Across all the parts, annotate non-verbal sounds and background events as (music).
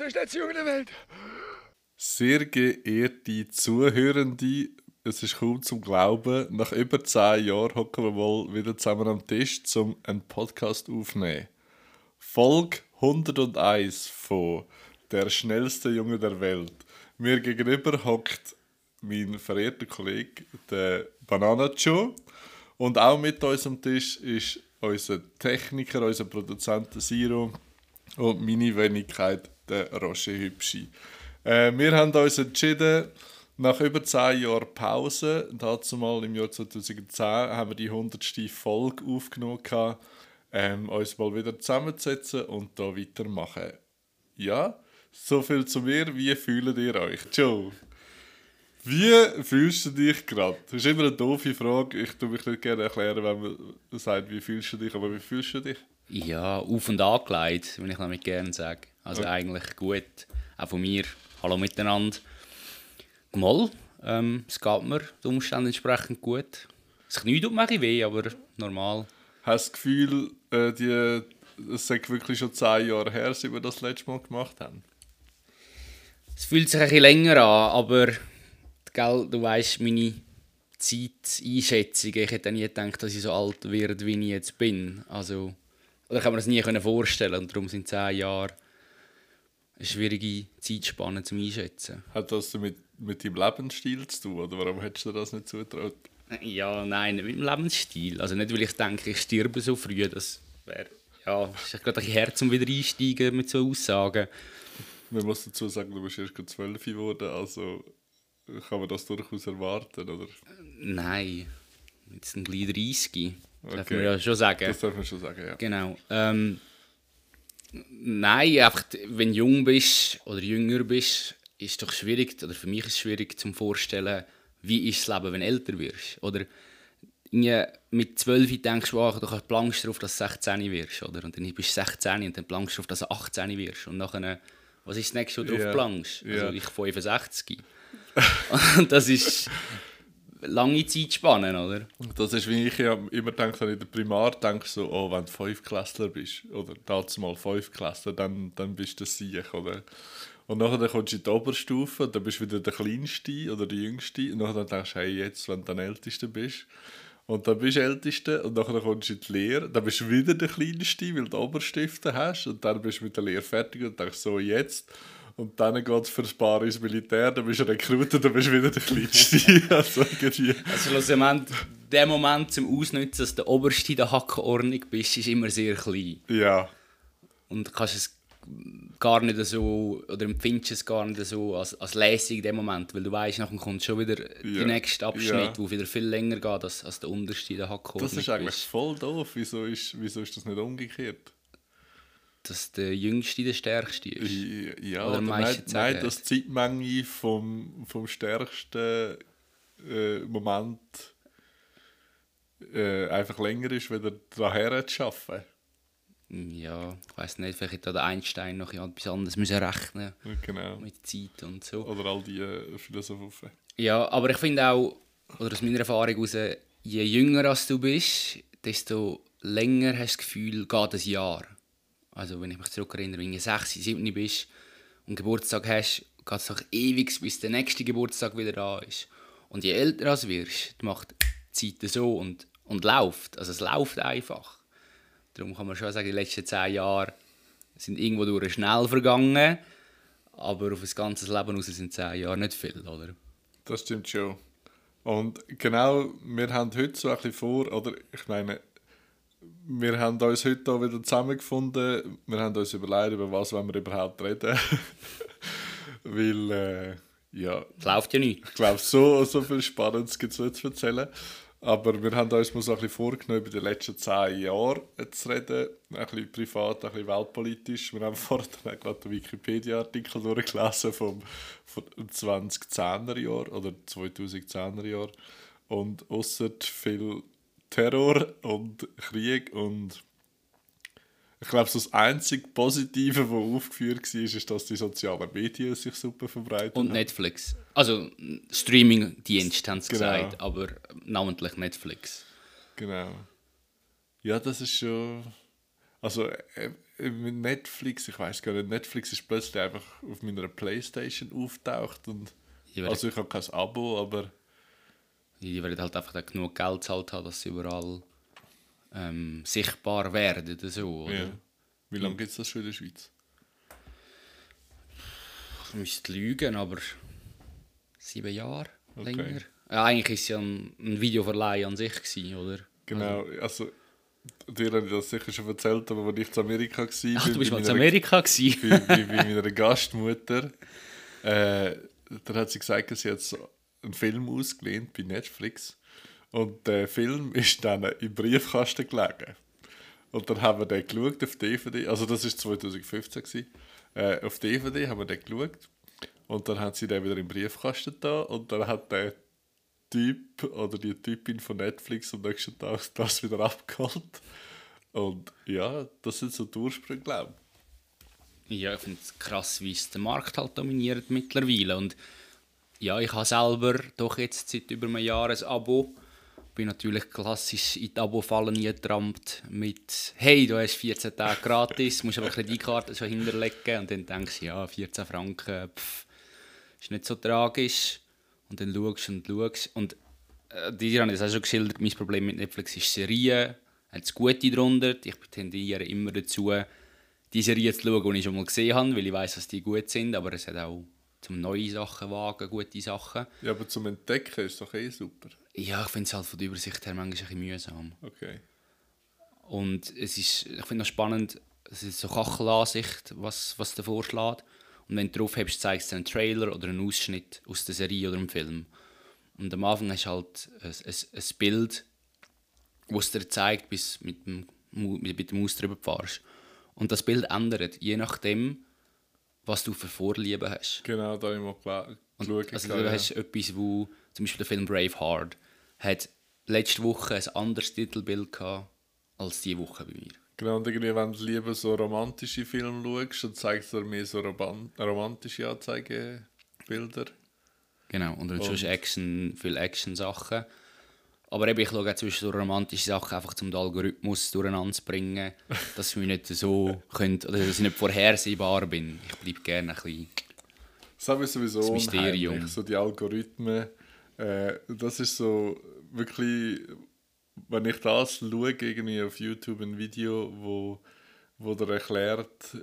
ist der schnellste Junge der Welt. Sehr geehrte Zuhörende, es ist kaum zum Glauben, nach über zehn Jahren hocken wir mal wieder zusammen am Tisch, um einen Podcast aufzunehmen. Folge 101 von Der schnellste Junge der Welt. Mir gegenüber hockt mein verehrter Kollege, der Banana Joe. Und auch mit uns am Tisch ist unser Techniker, unser Produzent Siro und meine Wenigkeit, der Roger Hübschi. Äh, wir haben uns entschieden, nach über 10 Jahren Pause, dazu mal im Jahr 2010, haben wir die 100. Folge aufgenommen, gehabt, ähm, uns mal wieder zusammenzusetzen und da weitermachen. Ja, so viel zu mir. Wie fühlt ihr euch? Joe, wie fühlst du dich gerade? Das ist immer eine doofe Frage. Ich tue mich nicht gerne erklären, wenn man sagt, wie fühlst du dich, aber wie fühlst du dich? Ja, auf und angelegt, würde ich damit gerne sagen. Also Okay. eigentlich gut. Auch von mir. Hallo miteinander. Mal, ähm, es geht mir den Umständen entsprechend gut. Das Knie tut mir ein weh, aber normal. Hast du das Gefühl, äh, die, es sei wirklich schon 10 Jahre her, seit wir das letzte Mal gemacht haben? Es fühlt sich ein bisschen länger an, aber gell, du weißt meine Zeiteinschätzung. Ich hätte nie gedacht, dass ich so alt werde, wie ich jetzt bin. Also, oder ich kann mir das nie vorstellen. Und darum sind 10 Jahre eine schwierige Zeitspanne zum Einschätzen. Hat das mit, mit deinem Lebensstil zu tun, oder warum hättest du dir das nicht zutraut? Ja, nein, nicht mit dem Lebensstil. Also nicht, weil ich denke, ich sterbe so früh. Das wäre, ja, ist gerade ein Herz, um wieder einsteigen mit so Aussagen. Man muss dazu sagen, du bist erst gerade 12 geworden, also kann man das durchaus erwarten, oder? Nein, jetzt ein gleich 30. Das darf Okay. man ja schon sagen. Das darf man schon sagen, ja. Genau. Ähm, nein, einfach, wenn du jung bist oder jünger bist, ist es doch schwierig, oder für mich ist es schwierig zum vorstellen, wie ist das Leben, wenn du älter wirst. Oder mit 12 denkst du, ach, du plankst darauf, dass du 16 wirst. Oder? Und dann bist du 16 und dann plankst du darauf, dass du 18 wirst. Und nachher, was ist das nächste, wo du Ja. drauf plankst? Also Ja. ich 65. (laughs) und das ist lange Zeitspanne, oder? Das ist, wie ich ja immer denke, wenn ich in der Primar denke, so, oh, wenn du Fünfklässler bist, oder dazu mal Fünfklässler, dann, dann bist du sicher, oder? Und nachher kommst du in die Oberstufe, dann bist du wieder der Kleinste oder der Jüngste, und nachher denkst du, hey, jetzt, wenn du dann Älteste bist, und dann bist du Älteste, und nachher kommst du in die Lehre, dann bist du wieder der Kleinste, weil du Oberstifte hast, und dann bist du mit der Lehre fertig und denkst, so, jetzt. Und dann geht es für ein paar ins Militär, dann bist du Rekruter, dann bist du wieder der Kleinste. (laughs) also irgendwie. Also schlussendlich, der Moment zum Ausnutzen, dass du der Oberste der Hackenordnung bist, ist immer sehr klein. Ja. Und du kannst es gar nicht so, oder empfindest es gar nicht so als, als lässig in dem Moment, weil du weißt, nachher kommt schon wieder Ja. der nächste Abschnitt, Ja. wo wieder viel länger geht, als, als der unterste der Hackenordnung Das ist eigentlich bist. voll doof. Wieso ist, wieso ist das nicht umgekehrt? Dass der Jüngste der Stärkste ist. Ja, Oder oder nein, nein, dass die Zeitmenge vom, vom stärksten äh, Moment äh, einfach länger ist, wieder daher zu arbeiten. Ja, ich weiß nicht, vielleicht da der Einstein noch etwas anderes müssen rechnen Genau. mit Zeit und so. Oder all die äh, Philosophen. Ja, aber ich finde auch, oder aus meiner Erfahrung heraus, je jünger als du bist, desto länger hast du das Gefühl, geht ein Jahr. Also wenn ich mich zurückerinnere, wenn du 6, 7 bist und Geburtstag hast, geht es doch ewig, bis der nächste Geburtstag wieder da ist. Und je älter du wirst, macht die Zeit so und, und läuft. Also es läuft einfach. Darum kann man schon sagen, die letzten 10 Jahre sind irgendwo durch schnell vergangen, aber auf das ganze Leben raus sind 10 Jahre nicht viel, oder? Das stimmt schon. Und genau, wir haben heute so ein bisschen vor, oder ich meine, wir haben uns heute hier wieder zusammengefunden. Wir haben uns überlegt, über was wollen wir überhaupt reden. (laughs) Weil, äh, ja, läuft ja nicht. ich glaube, so, so viel Spannendes gibt es nicht zu erzählen. Aber wir haben uns mal so ein bisschen vorgenommen, über die letzten zehn Jahre zu reden. Ein bisschen privat, ein bisschen weltpolitisch. Wir haben (laughs) vorhin auch gerade den Wikipedia-Artikel durchgelesen vom, vom 2010er Jahr oder 2010er Jahr. Und außer viel Terror und Krieg und ich glaube, so das einzige Positive, das aufgeführt war, ist, dass die sozialen Medien sich super verbreitet Und haben. Netflix. Also Streaming-Dienst haben sie Genau. gesagt, aber namentlich Netflix. Genau. Ja, das ist schon. Also äh, mit Netflix, ich weiß gar nicht, Netflix ist plötzlich einfach auf meiner Playstation auftaucht und also ich habe kein Abo, aber die werden halt einfach dann genug Geld zahlt haben, dass sie überall ähm, sichtbar werden oder so. Oder? ja. Wie lange gibt es das schon in der Schweiz? Ich müsste lügen, aber sieben Jahre Okay. länger. Ja, eigentlich war es ja ein, ein Videoverleih an sich, gewesen, oder? Genau, also dir habe ich das sicher schon erzählt, aber als ich zu Amerika war, Ach, du bist mal zu Amerika gewesen. bei, bei, bei meiner Gastmutter, äh, da hat sie gesagt, sie hat so einen Film ausgelehnt bei Netflix und der Film (laughs) ist dann im Briefkasten gelegen. Und dann haben wir den geschaut auf DVD, also das war 2015, gewesen. Äh, auf DVD haben wir den geschaut und dann hat sie den wieder im Briefkasten da und dann hat der Typ oder die Typin von Netflix am nächsten Tag (laughs) das wieder abgeholt. Und ja, das sind so die Ursprünge, glaube ich. Ja, ich finde es krass, wie es den Markt halt dominiert mittlerweile. Und ja, ich habe selber doch jetzt seit über einem Jahr ein Abo. Bin natürlich klassisch in die Abo-Fallen getrampt mit «Hey, du hast 14 Tage gratis, musst aber Kreditkarte schon hinterlegen». Und dann denkst du, ja, 14 Franken, pff, ist nicht so tragisch. Und dann schaust und schaust. Und äh, dir habe ich das auch schon geschildert, mein Problem mit Netflix ist Serien. Hat es gute drunter. Ich tendiere immer dazu, die Serie zu schauen, die ich schon mal gesehen habe, weil ich weiß, dass die gut sind. Aber es hat auch zum neue Sachen wagen, gute Sachen. Ja, aber zum Entdecken ist doch eh super. Ja, ich finde es halt von der Übersicht her manchmal ein bisschen mühsam. Okay. Und es ist, ich finde noch spannend, es ist so Kachelansicht, was, was der vorschlägt. Und wenn du drauf hast, zeigst du einen Trailer oder einen Ausschnitt aus der Serie oder einem Film. Und am Anfang hast du halt ein, ein, ein Bild, das es dir zeigt, bis du mit dem, mit, der Maus drüber fahrst. Und das Bild ändert, je nachdem, was du für Vorlieben hast. Genau, da habe ich mal geschaut. Also ja. du hast etwas, wo zum Beispiel der Film Braveheart hat letzte Woche ein anderes Titelbild gehabt als diese Woche bei mir. Genau, und irgendwie, wenn du lieber so romantische Filme schaust, dann zeigst du dir mehr so roman romantische Anzeigebilder. Genau, und dann sonst Action, viele Action-Sachen. Aber eben, ich schaue zwischen so romantischen Sachen einfach, um den Algorithmus durcheinander zu bringen, (laughs) dass ich nicht so könnt, oder dass ich nicht vorhersehbar bin. Ich bleibe gerne ein bisschen... Das habe ich sowieso Das Mysterium. unheimlich, so die Algorithmen. Äh, das ist so wirklich, wenn ich das schaue, irgendwie auf YouTube ein Video, wo, wo der erklärt,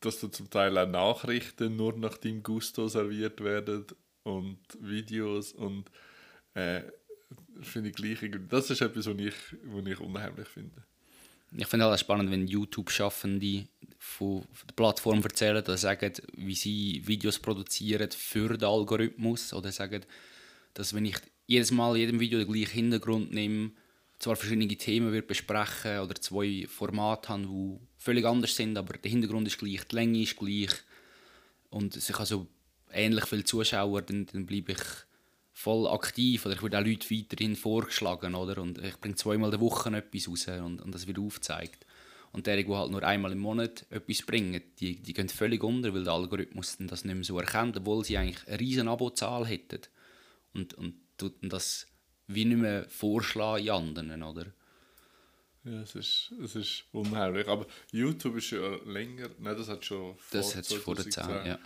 dass da zum Teil auch Nachrichten nur nach deinem Gusto serviert werden und Videos und äh, finde ich gleich das ist etwas, was ich, was ich unheimlich finde. Ich finde es auch spannend, wenn YouTube-Schaffende von der Plattform erzählen oder sagen, wie sie Videos produzieren für den Algorithmus oder sagen, dass wenn ich jedes Mal jedem Video den gleichen Hintergrund nehme, zwar verschiedene Themen wird besprechen oder zwei Formate haben, die völlig anders sind, aber der Hintergrund ist gleich, die Länge ist gleich und ich habe so ähnlich viele Zuschauer, dann, dann bleibe ich voll aktiv oder ich werde auch Leute weiterhin vorgeschlagen oder und ich bringe zweimal der Woche etwas raus und, und das wird aufgezeigt und der, die halt nur einmal im Monat etwas bringen, die, die gehen völlig unter, weil der Algorithmus das nicht mehr so erkennt, obwohl sie eigentlich eine riesen Abozahl hätten und, und tut das wie nicht mehr vorschlagen in anderen, oder? Ja, es ist, es ist unheimlich. Aber YouTube ist ja länger, nein, das hat schon Das hat es vor der 2010. Zeit, ja.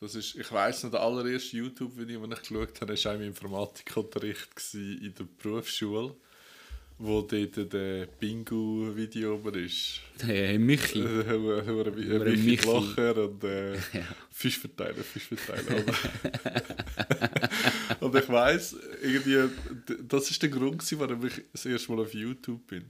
Das ist, ich weiss noch, der allererste YouTube-Video, den ich geschaut habe, war auch im Informatikunterricht in der Berufsschule, wo dort der Bingo-Video oben ist. Hey, Michi. Hure- hure- Hure Michi Michi. Blocher und äh, (laughs) Fischverteiler, Fischverteiler. Und, (laughs) und ich weiss, irgendwie, das ist der Grund, warum ich das erste Mal auf YouTube bin.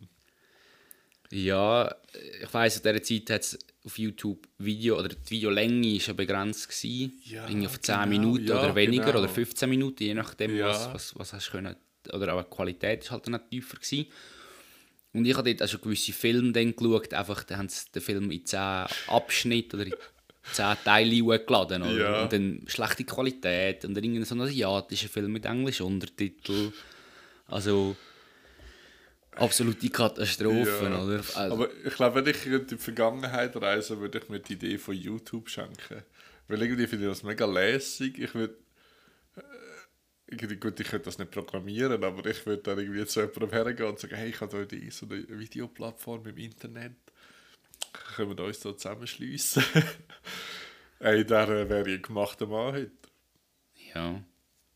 Ja, ich weiss, in dieser Zeit hat es auf YouTube Video, oder die Videolänge war ja begrenzt. Gewesen. Ja, Irgendwie auf 10 genau. Minuten Ja, oder weniger genau. oder 15 Minuten, je nachdem, Ja. was, was, was hast du können. Oder auch die Qualität ist halt dann tiefer. Gewesen. Und ich habe dort auch schon gewisse Filme dann geschaut, einfach, da haben sie den Film in 10 Abschnitte oder in 10 Teile hochgeladen. Oder? Ja. Und dann schlechte Qualität und dann irgendein so ein asiatischer Film mit englischen Untertiteln. Also absolute Katastrophen, Ja. oder? Also, Aber ich glaube, wenn ich in die Vergangenheit reise, würde ich mir die Idee von YouTube schenken. Weil irgendwie finde ich das mega lässig. Ich würde. äh, Gut, ich könnte das nicht programmieren, aber ich würde dann irgendwie zu jemandem hergehen und sagen: Hey, ich habe die, so eine Videoplattform im Internet. Können wir uns da zusammenschliessen? (laughs) Ey, der äh, wäre ein gemachter Mann heute. Ja.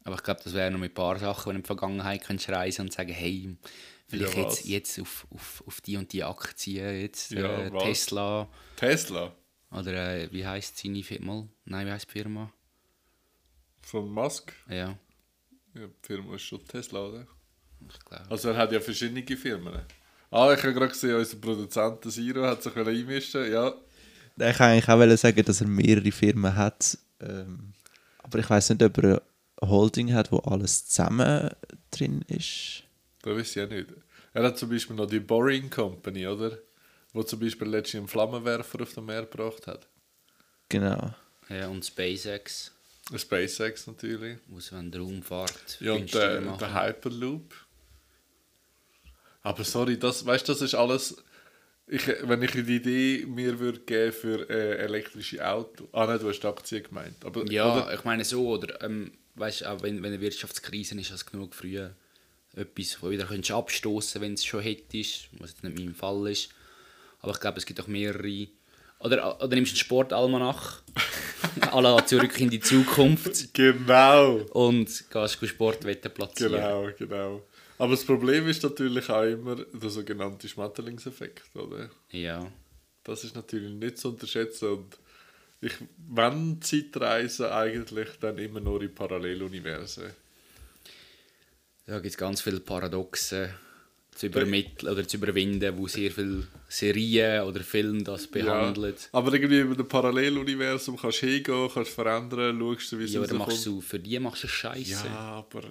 Aber ich glaube, das wäre noch mit ein paar Sachen, wenn du in die Vergangenheit könntest reisen und sagen, hey, vielleicht Ja, jetzt, jetzt auf, auf, auf die und die Aktie, jetzt Ja, äh? Tesla Tesla oder äh, wie heisst seine Firma? Nein, wie heisst die Firma? von Musk. Ja, Ja, die Firma ist schon Tesla, oder? ich glaube. Also er hat ja verschiedene Firmen. Ah, ich habe gerade gesehen, unser Produzent Siro hat sich einmischen Ja, Ich kann eigentlich auch wollen sagen, dass er mehrere Firmen hat. Ähm, aber ich weiß nicht, ob er eine Holding hat, wo alles zusammen drin ist. Das weiß ich ja nicht. Er hat zum Beispiel noch die Boring Company, oder? Wo zum Beispiel letztens einen Flammenwerfer auf dem Meer gebracht hat. Genau. Ja, und SpaceX, SpaceX natürlich. wo sie wenn Raumfahrt Ja, und der, der Hyperloop. Aber sorry, das, weißt du, das ist alles. Ich, wenn ich die Idee mir würde geben für äh, elektrische Auto. Ah nein, du hast Aktien gemeint. Aber, Ja, oder? ich meine so, oder ähm, weißt auch wenn, wenn eine Wirtschaftskrise ist, hast du genug früh etwas, wo wieder könntest abstoßen, wenn es schon hättest, was jetzt nicht mein Fall ist. Aber ich glaube, es gibt auch mehrere. Oder, oder nimmst du einen Sportalmanach, à la zurück in die Zukunft Genau. und gehst go Sportwetten platzieren. Genau, genau. Aber das Problem ist natürlich auch immer der sogenannte Schmetterlingseffekt, oder? Ja. Das ist natürlich nicht zu unterschätzen und ich, wenn Zeitreisen eigentlich, dann immer nur in Paralleluniversen. Da gibt es ganz viele Paradoxe zu übermitteln oder zu überwinden, wo sehr viele Serien oder Filme das behandeln. Ja, aber irgendwie in einem Paralleluniversum kannst du hingehen, kannst verändern, schaust du, wie es Ja, aber machst du, für die machst du Scheiße. Ja, aber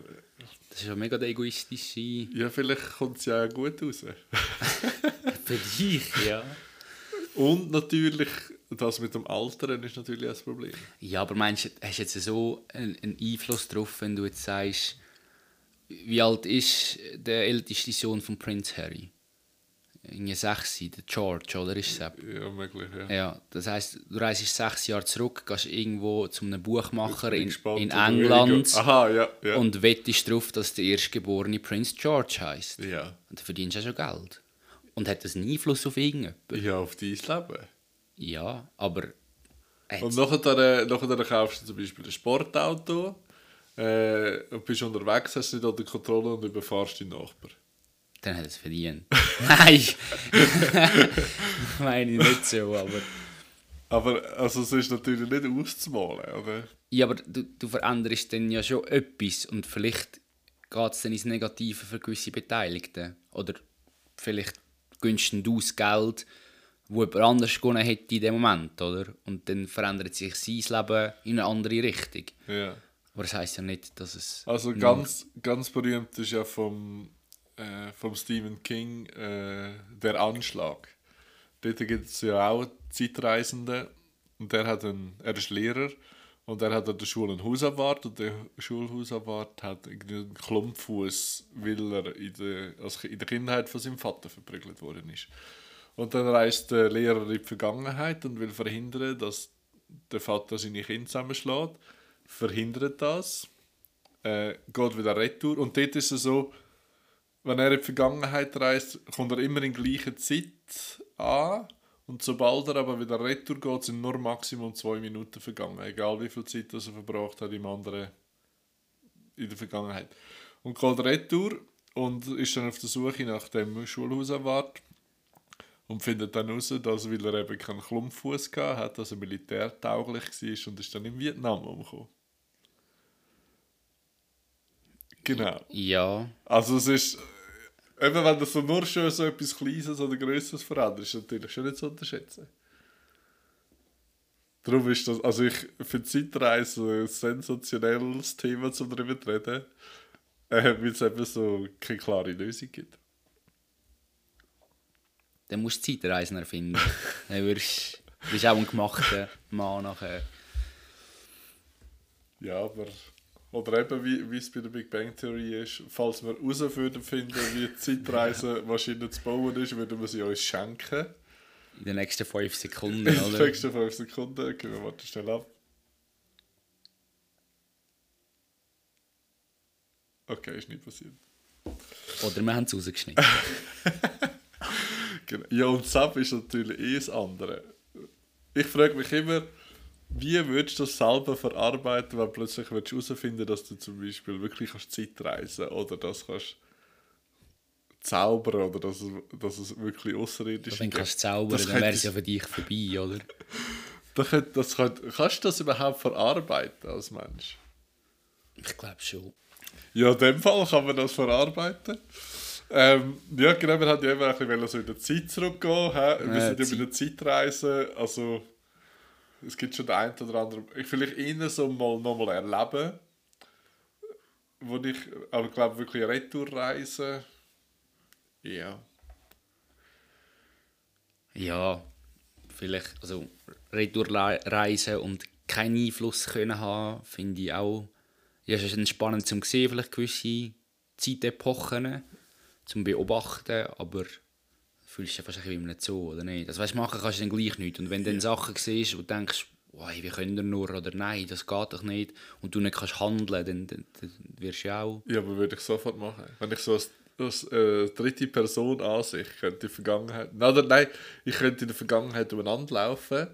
Das ist ja mega egoistisch ja, vielleicht kommt es ja auch gut raus. (laughs) Für dich, ja. Und natürlich, das mit dem Alteren ist natürlich das Problem. Ja, aber meinst du, hast du jetzt so einen Einfluss drauf, wenn du jetzt sagst, wie alt ist der älteste Sohn von Prince Harry? Irgendwie sechs, der George, oder ist es? Ja, möglich, ja. Ja, das heisst, du reist sechs Jahre zurück, gehst irgendwo zu einem Buchmacher in, in England. Aha, ja, ja. und wettest darauf, dass der erstgeborene Prince George heisst. ja. Und dann verdienst du ja schon Geld. Und hat das einen Einfluss auf irgendjemanden? ja, auf dein Leben. Ja, aber... Und nachher, nachher kaufst du zum Beispiel ein Sportauto äh, und bist unterwegs, hast nicht unter Kontrolle und überfahrst deinen Nachbar. Dann hat er es verdient. (laughs) Nein! (laughs) Meine ich nicht so, aber... Aber also, es ist natürlich nicht auszumalen, oder? Ja, aber du, du veränderst dann ja schon etwas und vielleicht geht es dann ins Negative für gewisse Beteiligten. Oder vielleicht gönnst du das Geld, wo jemand anders gewonnen hätte in dem Moment, oder? Und dann verändert sich sein Leben in eine andere Richtung. Ja. Aber das heisst ja nicht, dass es... Also ganz, ganz berühmt ist ja vom, äh, vom Stephen King äh, der Anschlag. Dort gibt es ja auch Zeitreisende und der hat einen, er ist Lehrer und er hat an der Schule einen Hausabwart und der Schulhausabwart hat einen Klumpfuß, weil er in der, also in der Kindheit von seinem Vater verprügelt worden ist. Und dann reist der Lehrer in die Vergangenheit und will verhindern, dass der Vater seine Kinder zusammenschlägt. Verhindert das äh, geht wieder retour. Und dort ist es so, wenn er in die Vergangenheit reist, kommt er immer in gleicher Zeit an. Und sobald er aber wieder retour geht, sind nur Maximum zwei Minuten vergangen. Egal wie viel Zeit er verbracht hat im anderen in der Vergangenheit. Und geht retour und ist dann auf der Suche nach dem Schulhausabwart und findet dann heraus, dass, weil er eben keinen Klumpfuß hatte, hat, dass er militärtauglich war und ist dann in Vietnam umgekommen. Genau. Ja, Also es ist, äh, eben wenn das so nur schon so etwas Kleines oder Größeres verändert, ist natürlich schon nicht zu unterschätzen. Darum ist das, also ich finde Zeitreise ein sensationelles Thema, um darüber zu reden, äh, weil es eben so keine klare Lösung gibt. dann musst du Zeitreisen erfinden. (laughs) dann wirst du auch ein gemachter Mann nachher. Ja, aber. Oder eben, wie, wie es bei der Big Bang Theory ist, falls wir herausfinden, finden, wie die Zeitreisemaschine (laughs) zu bauen ist, würden wir sie uns schenken. In den nächsten fünf Sekunden, In den oder? nächsten 5 Sekunden. Okay, wir warten schnell ab. Okay, ist nicht passiert. Oder wir haben es rausgeschnitten. (laughs) Genau. Ja, und Sub ist natürlich eh das andere. Ich frage mich immer, wie würdest du das selber verarbeiten, wenn plötzlich herausfinden dass du zum Beispiel wirklich kannst Zeit reisen oder das kannst zaubern oder dass es, dass es wirklich außerirdisch Wenn du kannst zaubern, Das dann wäre könnte- es ja für dich vorbei, oder? (laughs) Das könnt- das könnt- kannst du das überhaupt verarbeiten als Mensch? Ich glaube schon. Ja, in dem Fall kann man das verarbeiten. Ähm, ja, genau, wir hatten ja immer ein bisschen so in der Zeit zurückgehen. Wir Ja, sind ja bei der Zeitreise. Also, es gibt schon den einen oder anderen. Ich vielleicht eher so mal nochmal erleben. Wo ich, aber ich glaube wirklich Retourreise. Ja. Ja, vielleicht, also Retourreisen und keinen Einfluss können haben, finde ich auch. Ja, es ist entspannend zum sehen, vielleicht gewisse Zeitepochen zum beobachten, aber fühlst du dich fast ein bisschen wie in einem Zoo, oder nicht? Das weißt, machen kannst du dann gleich nicht. Und wenn du dann Sachen siehst, du denkst, wie können wir nur, oder nein, das geht doch nicht, und du nicht kannst handeln, dann, dann, dann wirst du auch... Ja, aber würde ich sofort machen. Wenn ich so als, als äh, dritte Person Ansicht könnte in der Vergangenheit. Nein, oder, nein, ich könnte in der Vergangenheit umeinander laufen.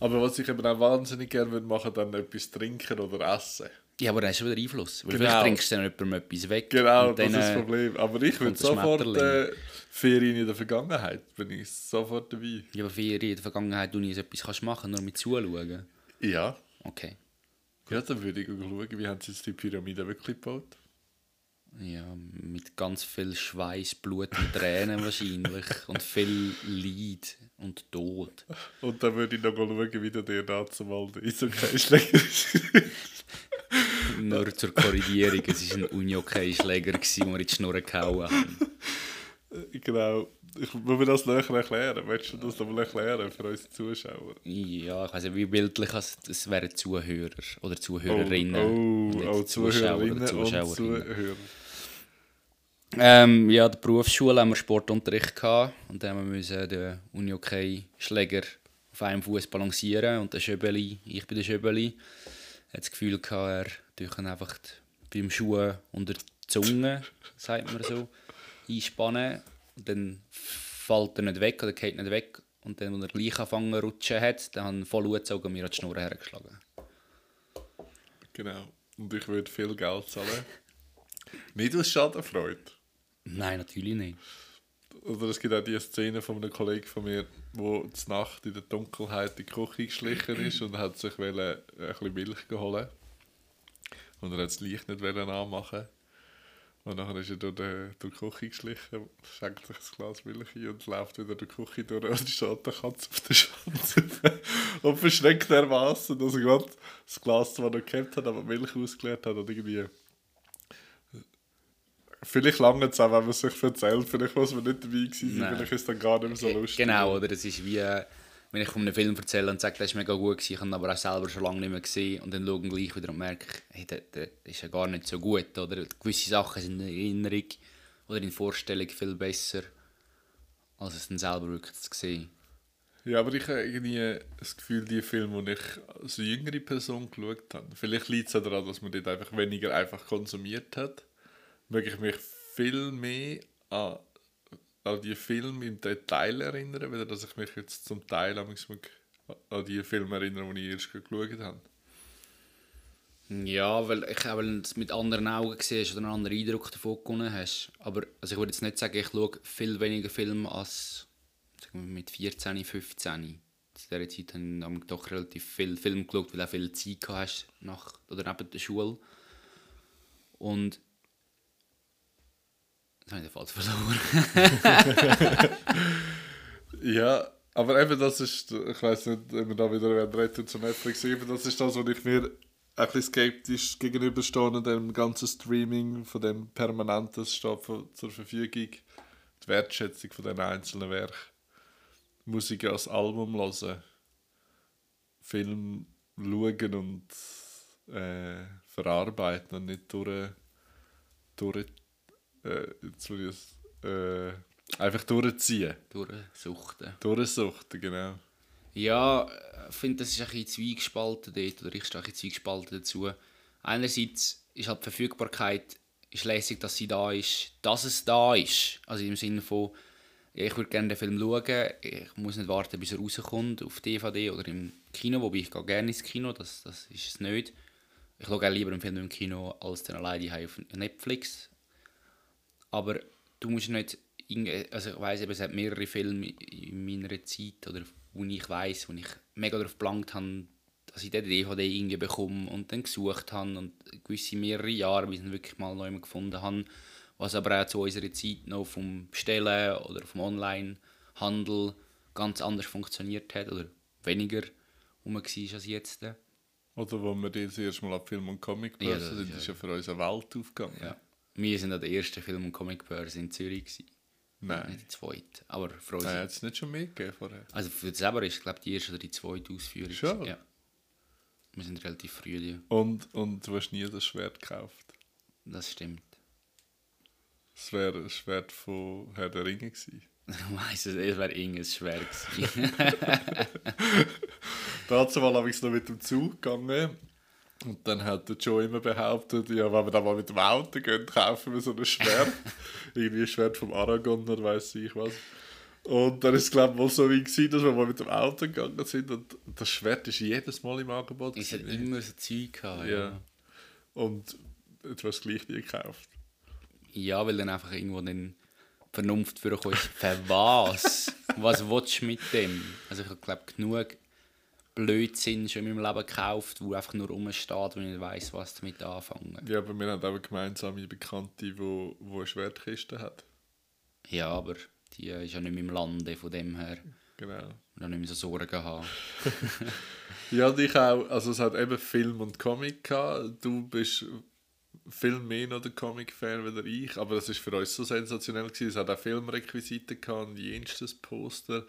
Aber was ich eben auch wahnsinnig gerne würde machen, dann etwas trinken oder essen. Ja, aber dann hast du wieder Einfluss. Weil Genau. vielleicht trinkst du dann jemandem etwas weg. Genau, das ist das äh, Problem. Aber ich würde sofort äh, Ferien in der Vergangenheit, bin ich sofort dabei. Ja, aber Ferien in der Vergangenheit, du nie so etwas kannst machen, nur mit zuschauen. Ja. Okay. Ja, dann würde ich schauen, wie haben sie jetzt die Pyramide wirklich gebaut. Ja, mit ganz viel Schweiß, Blut und Tränen (laughs) wahrscheinlich. Und viel Leid und Tod. Und dann würde ich noch schauen, wie der DNA zumal der Eishockey-Schläger ist. (laughs) Nur zur Korrigierung, es war ein Unihockey-Schläger, den wir in die Schnur gehauen haben. genau. Ich muss mir das näher erklären. Willst du das nochmal erklären für unsere Zuschauer? Ja, ich weiß nicht, wie bildlich es das wären Zuhörer oder Zuhörerinnen. Oh, nicht oh, Zuschauer oder Zuhörerinnen und Zuschauerinnen. Zuhörer. Ähm, ja, in der Berufsschule haben wir Sportunterricht gehabt und dann haben wir müssen den Unihockey-Schläger auf einem Fuß balancieren und der Schöbeli, ich bin der Schöbeli, das Gefühl gehabt, er durch einfach die- beim Schuh unter die Zunge, sagt man so, einspannen und dann fällt er nicht weg oder geht nicht weg und dann, als er gleich angefangen zu rutschen hat, dann haben voll angezogen und mir an die Schnur hergeschlagen. Genau. Und ich würde viel Geld zahlen. Nicht aus Schadenfreude. Nein, natürlich nicht. Oder es gibt auch die Szene von einem Kollegen von mir, wo zur Nacht in der Dunkelheit in die Küche geschlichen ist und hat sich wollte ein bisschen Milch geholt. Und er hat das Licht nicht anmachen. Und dann ist er durch die, durch die Küche geschlichen, schenkt sich ein Glas Milch ein und läuft wieder durch die Küche durch und steht der Katze auf der Schanze. (laughs) und verschreckt dermaßen, dass er gerade das Glas zwar noch gehabt hat, aber die Milch ausgeleert hat und irgendwie Vielleicht lange es auch, wenn man es sich erzählt. Vielleicht muss man nicht dabei gewesen sein. Vielleicht ist es dann gar nicht mehr so lustig. Genau, oder? Es ist wie, wenn ich von einem Film erzähle und sage, das ist mega gut, gewesen, ich habe ihn aber auch selber schon lange nicht mehr gesehen und dann schaue ich gleich wieder und merke, hey, der, der ist ja gar nicht so gut. Oder? Gewisse Sachen sind in Erinnerung oder in Vorstellung viel besser, als es dann selber wirklich zu sehen. Ja, aber ich habe irgendwie das Gefühl, die Filme, die ich als jüngere Person geschaut habe, vielleicht liegt es daran, dass man dort einfach weniger einfach konsumiert hat, möge ich mich viel mehr an, an die Filme im Detail erinnern, weil dass ich mich jetzt zum Teil an die Filme erinnere, die ich erst geschaut habe. Ja, weil ich weil es mit anderen Augen siehst oder einen anderen Eindruck davon gewonnen hast. Aber also ich würde jetzt nicht sagen, ich schaue viel weniger Filme als wir, mit 14, 15. Zu dieser Zeit habe ich doch relativ viel Film geschaut, weil du auch viel Zeit hast nach oder neben der Schule. Und jetzt habe ich den Fall verloren. (laughs) Ja, aber eben das ist, ich weiß nicht, ob wir da wieder reden zu Netflix, eben das ist das, was ich mir ein bisschen skeptisch gegenüberstehe, dem ganzen Streaming, von dem Permanenten, für- zur Verfügung, die Wertschätzung von den einzelnen Werken, Musik als Album hören, Film schauen und äh, verarbeiten und nicht durch, durch äh, jetzt will ich es, äh, einfach durchziehen. Durchsuchten. Durchsuchten, genau. Ja, ich finde, das ist ein bisschen zweigespalten dort, oder ich stehe ein bisschen zweigespalten dazu. Einerseits ist halt die Verfügbarkeit ist lässig, dass sie da ist, dass es da ist. Also im Sinne von, ich würde gerne den Film schauen. Ich muss nicht warten, bis er rauskommt auf DVD oder im Kino, wobei ich gehe gerne ins Kino, das, das ist es nicht. Ich schaue lieber einen Film im Kino als dann alleine auf Netflix. Aber du musst nicht, also ich weiss eben, es hat mehrere Filme in meiner Zeit, oder wo ich weiss, wo ich mega darauf geplant habe, dass ich den DVD irgendwie bekomme und dann gesucht habe und gewisse mehrere Jahre, bis ich ihn wirklich mal neu gefunden habe, was aber auch zu unserer Zeit noch vom Bestellen oder vom Online-Handel ganz anders funktioniert hat oder weniger rum war als jetzt. Oder wo wir das erste Mal an Film- und Comicbörse ja, sind, ist ja für uns eine Welt aufgegangen. Ja. Wir sind an der ersten Film- und Comicbörse in Zürich. Gewesen. Nein. Nicht die zweite. Aber uns. Nein, hat es nicht schon mehr gegeben vorher? Also für uns selber ist glaube die erste oder die zweite Ausführung. Schon? Ja. Wir sind relativ früh. Ja. Und, und du hast nie das Schwert gekauft? Das stimmt. Das wäre ein Schwert von Herr der Ringe gewesen. Ich (laughs) weiss es, es wäre irgendein Schwert gewesen. (laughs) Dazu habe ich noch mit dem Zug gegangen. Und dann hat der Joe immer behauptet, ja, wenn wir dann mal mit dem Auto gehen, kaufen wir so ein Schwert. (laughs) Irgendwie ein Schwert vom Aragon oder weiß ich was. Und dann ist es, glaube ich, mal so wie gewesen, dass wir mal mit dem Auto gegangen sind und das Schwert ist jedes Mal im Angebot. Es hat immer so Zeug gehabt, ja. ja. Und du hast es gleich nie gekauft. Ja, weil dann einfach irgendwo dann Vernunft für ist. Für was? (laughs) was willst du mit dem? Also ich glaube genug Blödsinn schon in meinem Leben gekauft, wo einfach nur rumsteht und ich nicht weiss, was damit anfangen. Ja, aber wir haben auch eine gemeinsame Bekannte, die wo, wo eine Schwertkiste hat. Ja, aber die ist ja nicht mehr im Lande, von dem her. Genau. Und dann nicht mehr so Sorgen haben. (laughs) ja, und ich auch. Also es hat eben Film und Comic gehabt. Du bist viel mehr noch der Comic-Fan als ich, aber das war für uns so sensationell gewesen. Es hat auch Filmrequisiten gehabt und jenstes Poster.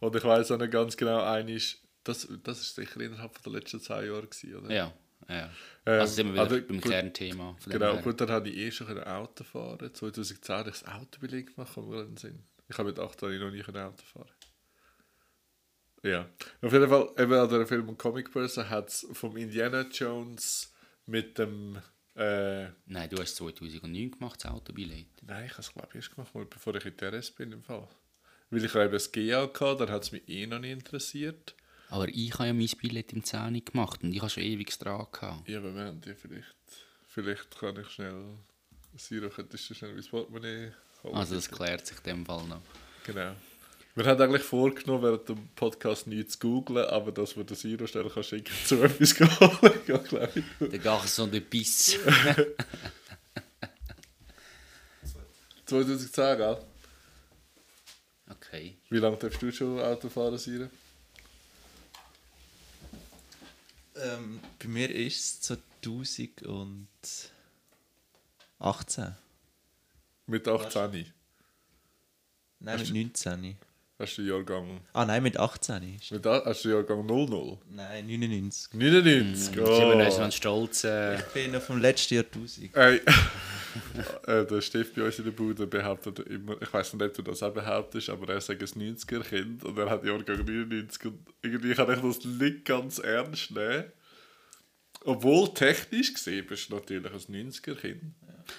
Und ich weiß auch nicht ganz genau, eines, das, das ist sicher innerhalb der letzten zwei Jahre gewesen, oder? Ja, ja. Ähm, also sind wir wieder also, beim gut, Kernthema. Genau, gut, dann habe ich eh schon ein Auto fahren. 2010 habe ich das Auto belegt gemacht, in den Sinn. Ich habe mit 8 Jahren noch nie ein Auto fahren. Ja, auf jeden Fall, eben an der Film- und Comic-Börse hat es vom Indiana Jones mit dem äh, Nein, du hast 2009 gemacht, das Autobillett. Nein, ich habe es glaube ich erst gemacht, bevor ich in der RS bin im Fall. Weil ich eben das GA hatte, dann hat es mich eh noch nicht interessiert. Aber ich habe ja mein Billett im 10 gemacht und ich habe schon ewig dran gehabt. Ja, aber wir haben die vielleicht... Vielleicht kann ich schnell... Siro, könntest du schnell mein Portemonnaie holen? Also das klärt sich in dem Fall noch. Genau. Wir haben eigentlich vorgenommen, während dem Podcast nichts zu googlen, aber dass wir den Siro schnell kann schicken (laughs) zu etwas holen, ja, glaube ich. Der Pisse. (laughs) 2010, gell? Okay. Wie lange darfst du schon Auto fahren, Siro? Ähm, bei mir ist es 2018. Mit 18? Nein, mit 19. Hast du Jahrgang... Ah nein, mit 18. Mit, hast du Jahrgang 00? Nein, 99. 99? Oh. Oh. Sind wir uns noch stolz. Äh, Ich bin noch vom letzten Jahrtausend. Ey, (laughs) (laughs) äh, der Steff bei uns in der Bude behauptet immer, ich weiß nicht, ob du das auch behauptest, aber er sagt ein 90er-Kind und er hat Jahrgang 99 und irgendwie kann ich das nicht ganz ernst nehmen. Obwohl technisch gesehen bist du natürlich ein 90er-Kind.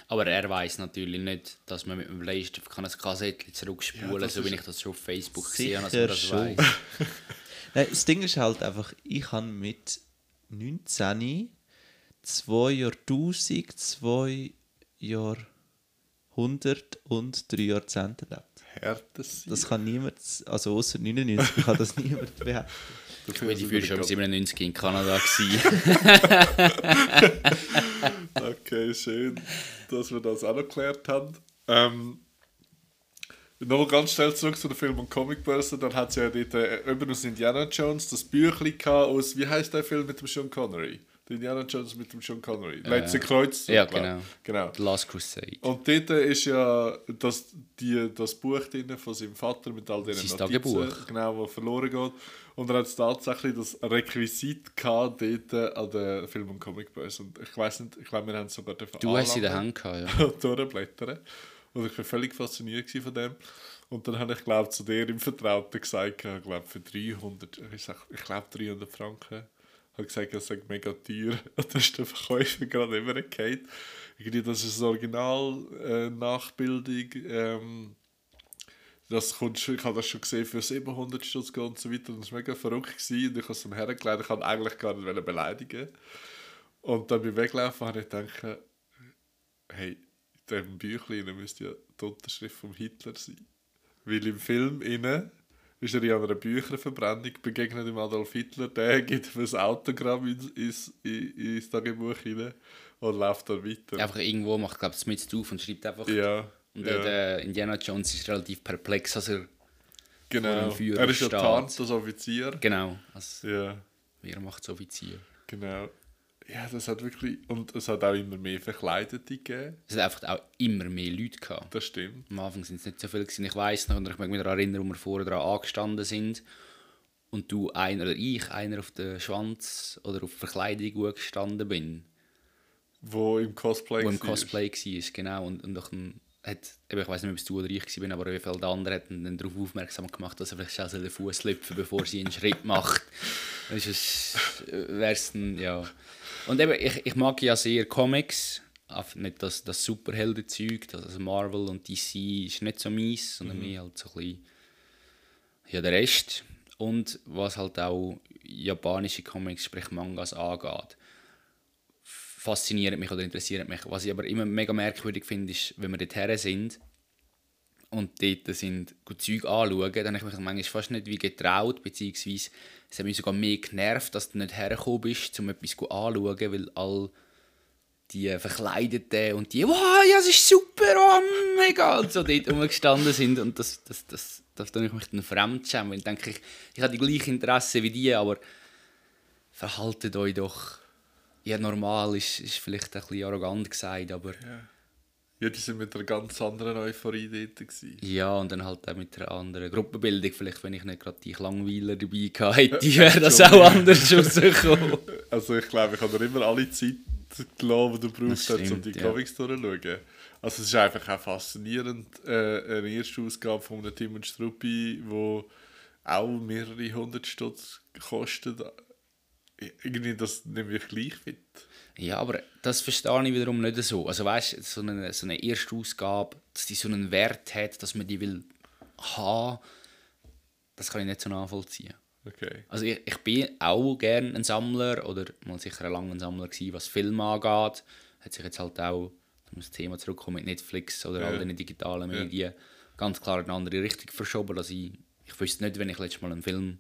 aber er weiß natürlich nicht, dass man mit dem Leisten kann ein Kassettchen zurückspulen Ja, das so wie ich das schon auf Facebook gesehen habe, dass man das schon. weiß. (laughs) Nein, das Ding ist halt einfach, ich habe mit 19 zwei Jahrtausend, zwei Jahrhundert und drei Jahrzehnte erlebt. Härtes Das kann niemand, also außer 99 kann das (laughs) niemand behaupten. Ich bin die Führer schon im 97 in Kanada gewesen. (laughs) Okay, schön, dass wir das auch noch geklärt haben. Ähm, Nochmal ganz schnell zurück zu der Film- und Comicbörse. Dann hat es ja dort äh, über aus Indiana Jones das Büchlein aus, wie heißt der Film mit dem Sean Connery? Der Indiana Jones mit dem Sean Connery. Letzte Kreuz. ja, genau. genau. The Last Crusade. Und dort ist ja das, die, das Buch drin von seinem Vater mit all diesen Sein Notizen, Tagebuch. genau, wo verloren geht. Und er hat tatsächlich das Requisit gehabt dort an der Film- und Comicbörse. Und ich weiß nicht, ich glaube, wir haben es sogar dürfen Du hast sie in der Hand gehabt, ja. (laughs) und durchblättern. Und ich war völlig fasziniert von dem. Und dann habe ich, glaube zu dir im Vertrauten gesagt, ich glaube für 300, ich, sag, ich glaube 300 Franken, habe gesagt, das sei mega teuer. (laughs) Und dann ist der Verkäufer gerade immer gefallen. Irgendwie, das ist eine Original-Nachbildung ähm, das kommt schon, ich habe das schon gesehen für 700 Stutz und so weiter. Das war mega verrückt gewesen. und ich habe es dann hergelegt. Ich wollte eigentlich gar nicht beleidigen. Und dann beim Weglaufen habe ich gedacht, hey, in diesem Büchlein müsste ja die Unterschrift von Hitler sein. Weil im Film innen ist er in einer Bücherverbrennung begegnet dem Adolf Hitler. Der (laughs) gibt ihm ein Autogramm ins, ins, ins Tagebuch hinein und läuft dann weiter. Einfach irgendwo macht, glaube ich, mit auf und schreibt einfach. Ja. Und ja. der, Indiana Jones ist relativ perplex, als er vor genau. dem Führer Er ist ja tarnt als Offizier. Genau, als Ja, wer macht Offizier. genau. Ja, das hat wirklich. Und es hat auch immer mehr Verkleidete gegeben. Es hat einfach auch immer mehr Leute gehabt. Das stimmt. Am Anfang sind es nicht so viele gewesen. Ich weiß noch, und ich mag mich daran erinnern, wo wir vorher dran angestanden sind und du einer oder ich einer auf den Schwanz oder auf Verkleidung gestanden bin, Wo im Cosplay wo im war. Cosplay war, genau. Und, und dann hat, eben, ich weiß nicht, ob es du oder ich war, aber auf jeden Fall der andere hat dann darauf aufmerksam gemacht, dass er vielleicht schnell den Fuß lüpfen bevor sie einen Schritt macht. (laughs) Das ist wär's dann, ja. Und eben, ich, ich mag ja sehr Comics, nicht das, das Superhelden-Zeug, das- also Marvel und DC ist nicht so mies, sondern mehr halt so ein bisschen ja, der Rest. Und was halt auch japanische Comics, sprich Mangas, angeht fasziniert mich oder interessiert mich. Was ich aber immer mega merkwürdig finde, ist, wenn wir dort her sind und dort sind, gut Zeug anschauen, dann habe ich mich manchmal fast nicht wie getraut, beziehungsweise es hat mich sogar mehr genervt, dass du nicht hergekommen bist, um etwas anzuschauen, weil all die Verkleideten und die, wow, ja, es ist super, oh, mega, und so dort rumgestanden sind und das, das, das, das, da ich mich dann fremd schämen, weil ich denke, ich, ich habe die gleichen Interessen wie die, aber verhaltet euch doch. Ja, normal ist, ist vielleicht ein bisschen arrogant gesagt, aber Ja, die sind mit einer ganz anderen Euphorie dort. Gewesen. ja, und dann halt auch mit einer anderen Gruppenbildung. Vielleicht, wenn ich nicht gerade die Langweiler dabei gehabt hätte, wäre das (laughs) auch anders rausgekommen. (laughs) Also ich glaube, ich habe dir immer alle Zeit gelassen, die du brauchst, Das um stimmt, die ja. Comics durchzuschauen. Also es ist einfach auch faszinierend, äh, eine erste Ausgabe von einem Tim und Struppi, wo auch mehrere hundert Stutz kostet. Irgendwie das nehme ich gleich mit. Ja, aber das verstehe ich wiederum nicht so. Also weißt du, so eine, so eine erste Ausgabe, dass die so einen Wert hat, dass man die will haben, das kann ich nicht so nachvollziehen. Okay. Also ich, ich bin auch gerne ein Sammler oder mal sicher ein langer Sammler gewesen, was Filme angeht. Hat sich jetzt halt auch, um das Thema zurückkommen mit Netflix oder Ja. all den digitalen Ja. Medien, ganz klar in eine andere Richtung verschoben. Also ich, ich wüsste nicht, wenn ich letztes Mal einen Film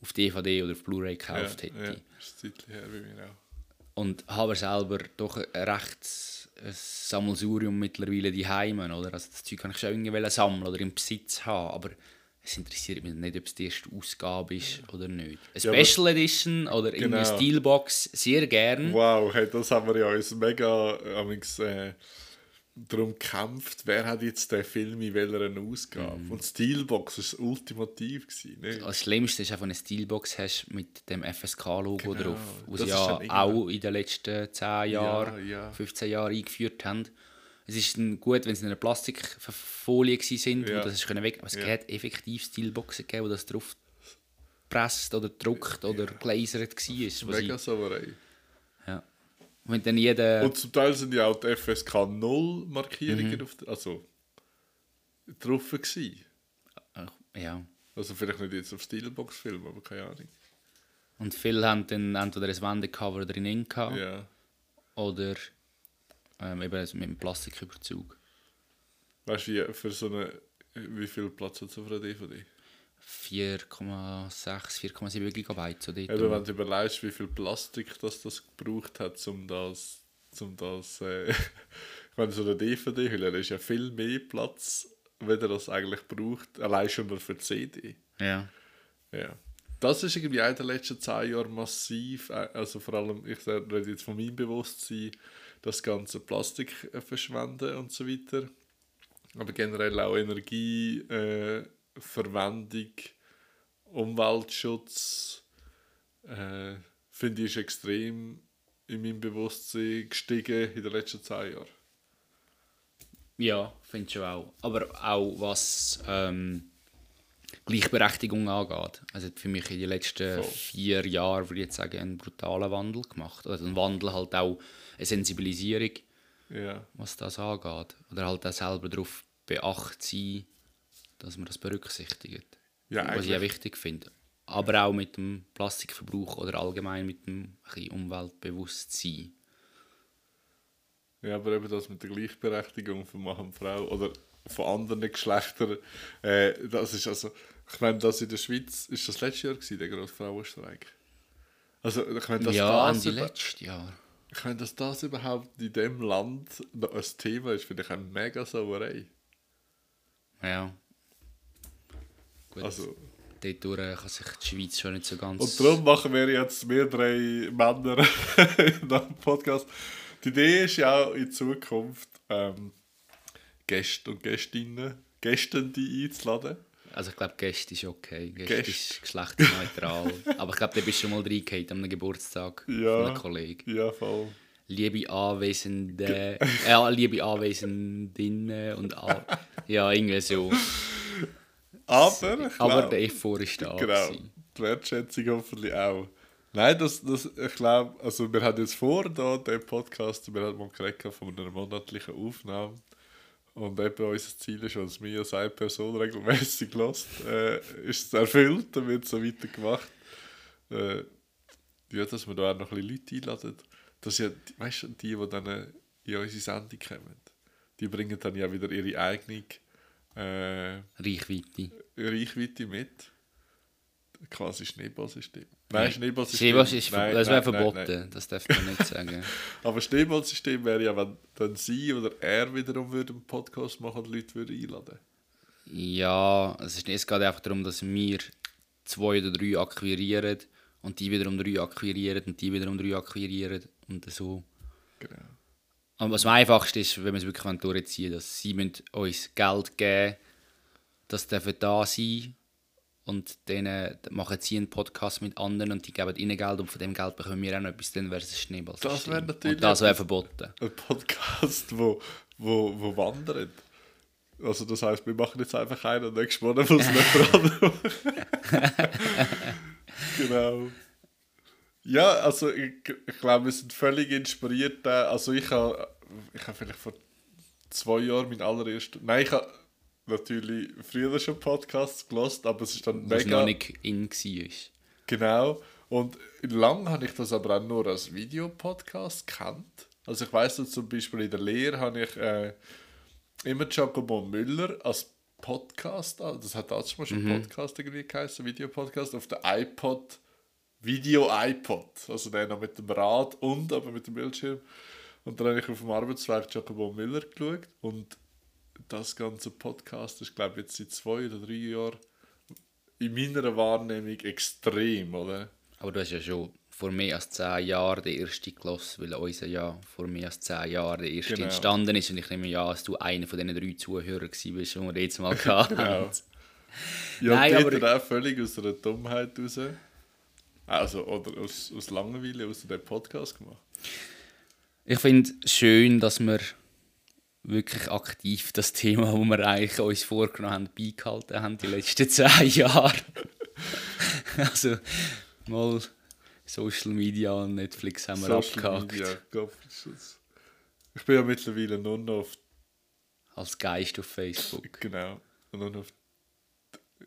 auf DVD oder auf Blu-ray gekauft ja, hätte. Ja, ist ein Zeitchen her bei mir auch. Und habe selber doch ein recht ein Sammelsurium mittlerweile die Heimen, oder? Also das Zeug kann ich schon irgendwie sammeln oder im Besitz haben, aber es interessiert mich nicht, ob es die erste Ausgabe ist oder nicht. Eine Ja, Special Edition oder Genau. Steelbox, sehr gern. Wow, hey, das haben wir ja uns mega äh, äh, darum gekämpft, wer hat jetzt den Film in welcher Ausgabe. Mhm. Und Steelbox war ultimativ. Gewesen, ne? Das Schlimmste ist einfach eine Steelbox hast mit dem FSK-Logo Genau, drauf, wo das sie ja auch in den letzten 10 Jahren, ja. 15 Jahren eingeführt haben. Es ist gut, wenn sie in einer Plastikfolie waren, sind, Ja. wo das ist können weg. Aber es Ja. hat effektiv Steelboxen gegeben, wo das drauf gepresst oder gedruckt oder gelasert war. Mega. Ja. Wenn dann jeder... Und zum Teil sind ja auch die FSK 0 Markierungen Mhm. auf der, also, drauf gewesen. Ach, ja. Also vielleicht nicht jetzt auf Steelbox-Film, aber keine Ahnung. Und viele haben dann entweder ein Wendecover drin gehabt Ja. oder ähm, eben mit einem Plastiküberzug. Weißt du, wie, für so eine, wie viel Platz hat es auf einer DVD? 4,6, 4,7 Gigabyte. So dort Eben, wenn du überlegst, wie viel Plastik das, das gebraucht hat, um das, um das äh, (laughs) ich meine, so eine DVD-Hülle, ist ja viel mehr Platz, wenn er das eigentlich braucht, allein schon nur für die CD. Ja. Ja. Das ist irgendwie in den letzten zehn Jahren massiv, äh, also vor allem, ich rede jetzt von meinem Bewusstsein, das ganze Plastik äh, verschwenden und so weiter. Aber generell auch Energieverwendung, äh, Verwendung, Umweltschutz, äh, finde ich, ist extrem in meinem Bewusstsein gestiegen in den letzten zehn Jahren. Ja, finde ich schon auch. Aber auch was ähm, Gleichberechtigung angeht. Also hat für mich in den letzten Voll. vier Jahren, würde ich jetzt sagen, einen brutalen Wandel gemacht. Also ein Wandel halt auch eine Sensibilisierung, Ja. was das angeht. Oder halt auch selber darauf beacht sein, dass man das berücksichtigt. Ja, was ich ja eigentlich. wichtig finde. Aber auch mit dem Plastikverbrauch oder allgemein mit dem Umweltbewusstsein. Ja, aber eben das mit der Gleichberechtigung von Mann und Frau oder von anderen Geschlechtern, äh, das ist also, ich meine, das in der Schweiz, ist das letztes Jahr gewesen, der grosse Frauenstreik? Also, ich meine, dass ja, das über- letztes Jahr. Ich meine, dass das überhaupt in dem Land noch ein Thema ist, finde ich eine mega Sauerei. Ja. Gut, Also, dort kann sich die Schweiz schon nicht so ganz... und darum machen wir jetzt, wir drei Männer (laughs) in diesem Podcast. Die Idee ist ja auch in Zukunft, ähm, Gäste und Gästinnen, Gästende einzuladen. Also ich glaube, Gäste ist okay. Gäste Gäste. ist geschlechtsneutral. (laughs) Aber ich glaube, da bist du schon mal reingehauen einem Geburtstag Ja. von einem Kollegen. Ja, voll. Liebe Anwesende, äh, (laughs) liebe Anwesendinnen und all, ja, irgendwie so. Aber, ich Aber glaub- der Effort ist da. Genau, gewesen. die Wertschätzung hoffentlich auch. Nein, das, das, ich glaube, also wir haben jetzt vor, da, den Podcast, wir haben mal geredet von einer monatlichen Aufnahme. Und eben unser Ziel ist, dass wir als eine Person regelmäßig lässt, äh, ist es erfüllt, dann wird es so weitergemacht. Äh, ja, dass wir da auch noch ein bisschen Leute einladen. Das sind ja, die- weißt du, die, die dann in unsere Sendung kommen, die bringen dann ja wieder ihre eigene äh, Reichweite. Reichweite mit. Quasi Schneeballsystem. Nein, Schneeballsystem. Schneeball ist, nein, das wäre nein, nein, verboten, nein. das darf man nicht sagen. (laughs) Aber Schneeballsystem wäre ja, wenn dann sie oder er wiederum würde einen Podcast machen und Leute würde einladen. Ja, es, ist, es geht einfach darum, dass wir zwei oder drei akquirieren und die wiederum drei akquirieren und die wiederum drei akquirieren und so. Genau. Aber was am einfachsten ist, wenn wir es wirklich durchziehen wollen, dass sie müssen uns Geld geben das dürfen da sein und dann äh, machen sie einen Podcast mit anderen und die geben ihnen Geld und von dem Geld bekommen wir auch noch etwas, dann wäre es ein Schneeballsystem. Das wäre natürlich Und das wäre verboten. Ein Podcast, wo, wo, wo wandert. Also das heisst, wir machen jetzt einfach einen und nächstes Mal muss jemand anderes machen. genau. Ja, also ich, ich glaube, wir sind völlig inspiriert. Also ich habe ich habe vielleicht vor zwei Jahren mein allerersten... Nein, ich habe natürlich früher schon Podcasts gelost, aber es ist dann Was mega... noch nicht in war. Genau. Und lang habe ich das aber auch nur als Videopodcast kennt. Also ich weiß zum Beispiel in der Lehre habe ich äh, immer Giacomo Müller als Podcast, das hat damals mal schon Podcast irgendwie geheißen, Videopodcast, auf der iPod, Video-iPod, also der noch mit dem Rad und aber mit dem Bildschirm. Und dann habe ich auf dem Arbeitsweg Giacomo Müller geschaut und das ganze Podcast ist, glaube ich, jetzt seit zwei oder drei Jahren in meiner Wahrnehmung extrem, oder? Aber du hast ja schon vor mehr als zehn Jahren den ersten gelassen, weil unser ja vor mehr als zehn Jahren der erste Genau. entstanden ist und ich nehme ja, dass du einer von diesen drei Zuhörern bist, die wir jetzt mal (laughs) hatten. Genau. (laughs) Ja, Nein, Nein, aber- Peter auch völlig aus einer Dummheit raus. Also, oder aus, aus Langeweile aus dem Podcast gemacht. Ich finde es schön, dass wir wirklich aktiv das Thema, das wir eigentlich uns vorgenommen haben, beigehalten haben die letzten (laughs) zehn Jahre. (laughs) also mal Social Media und Netflix haben wir abgehakt. Media, Gott, ist das- Ich bin ja mittlerweile nur noch auf, Als Geist auf Facebook. genau, nur noch auf,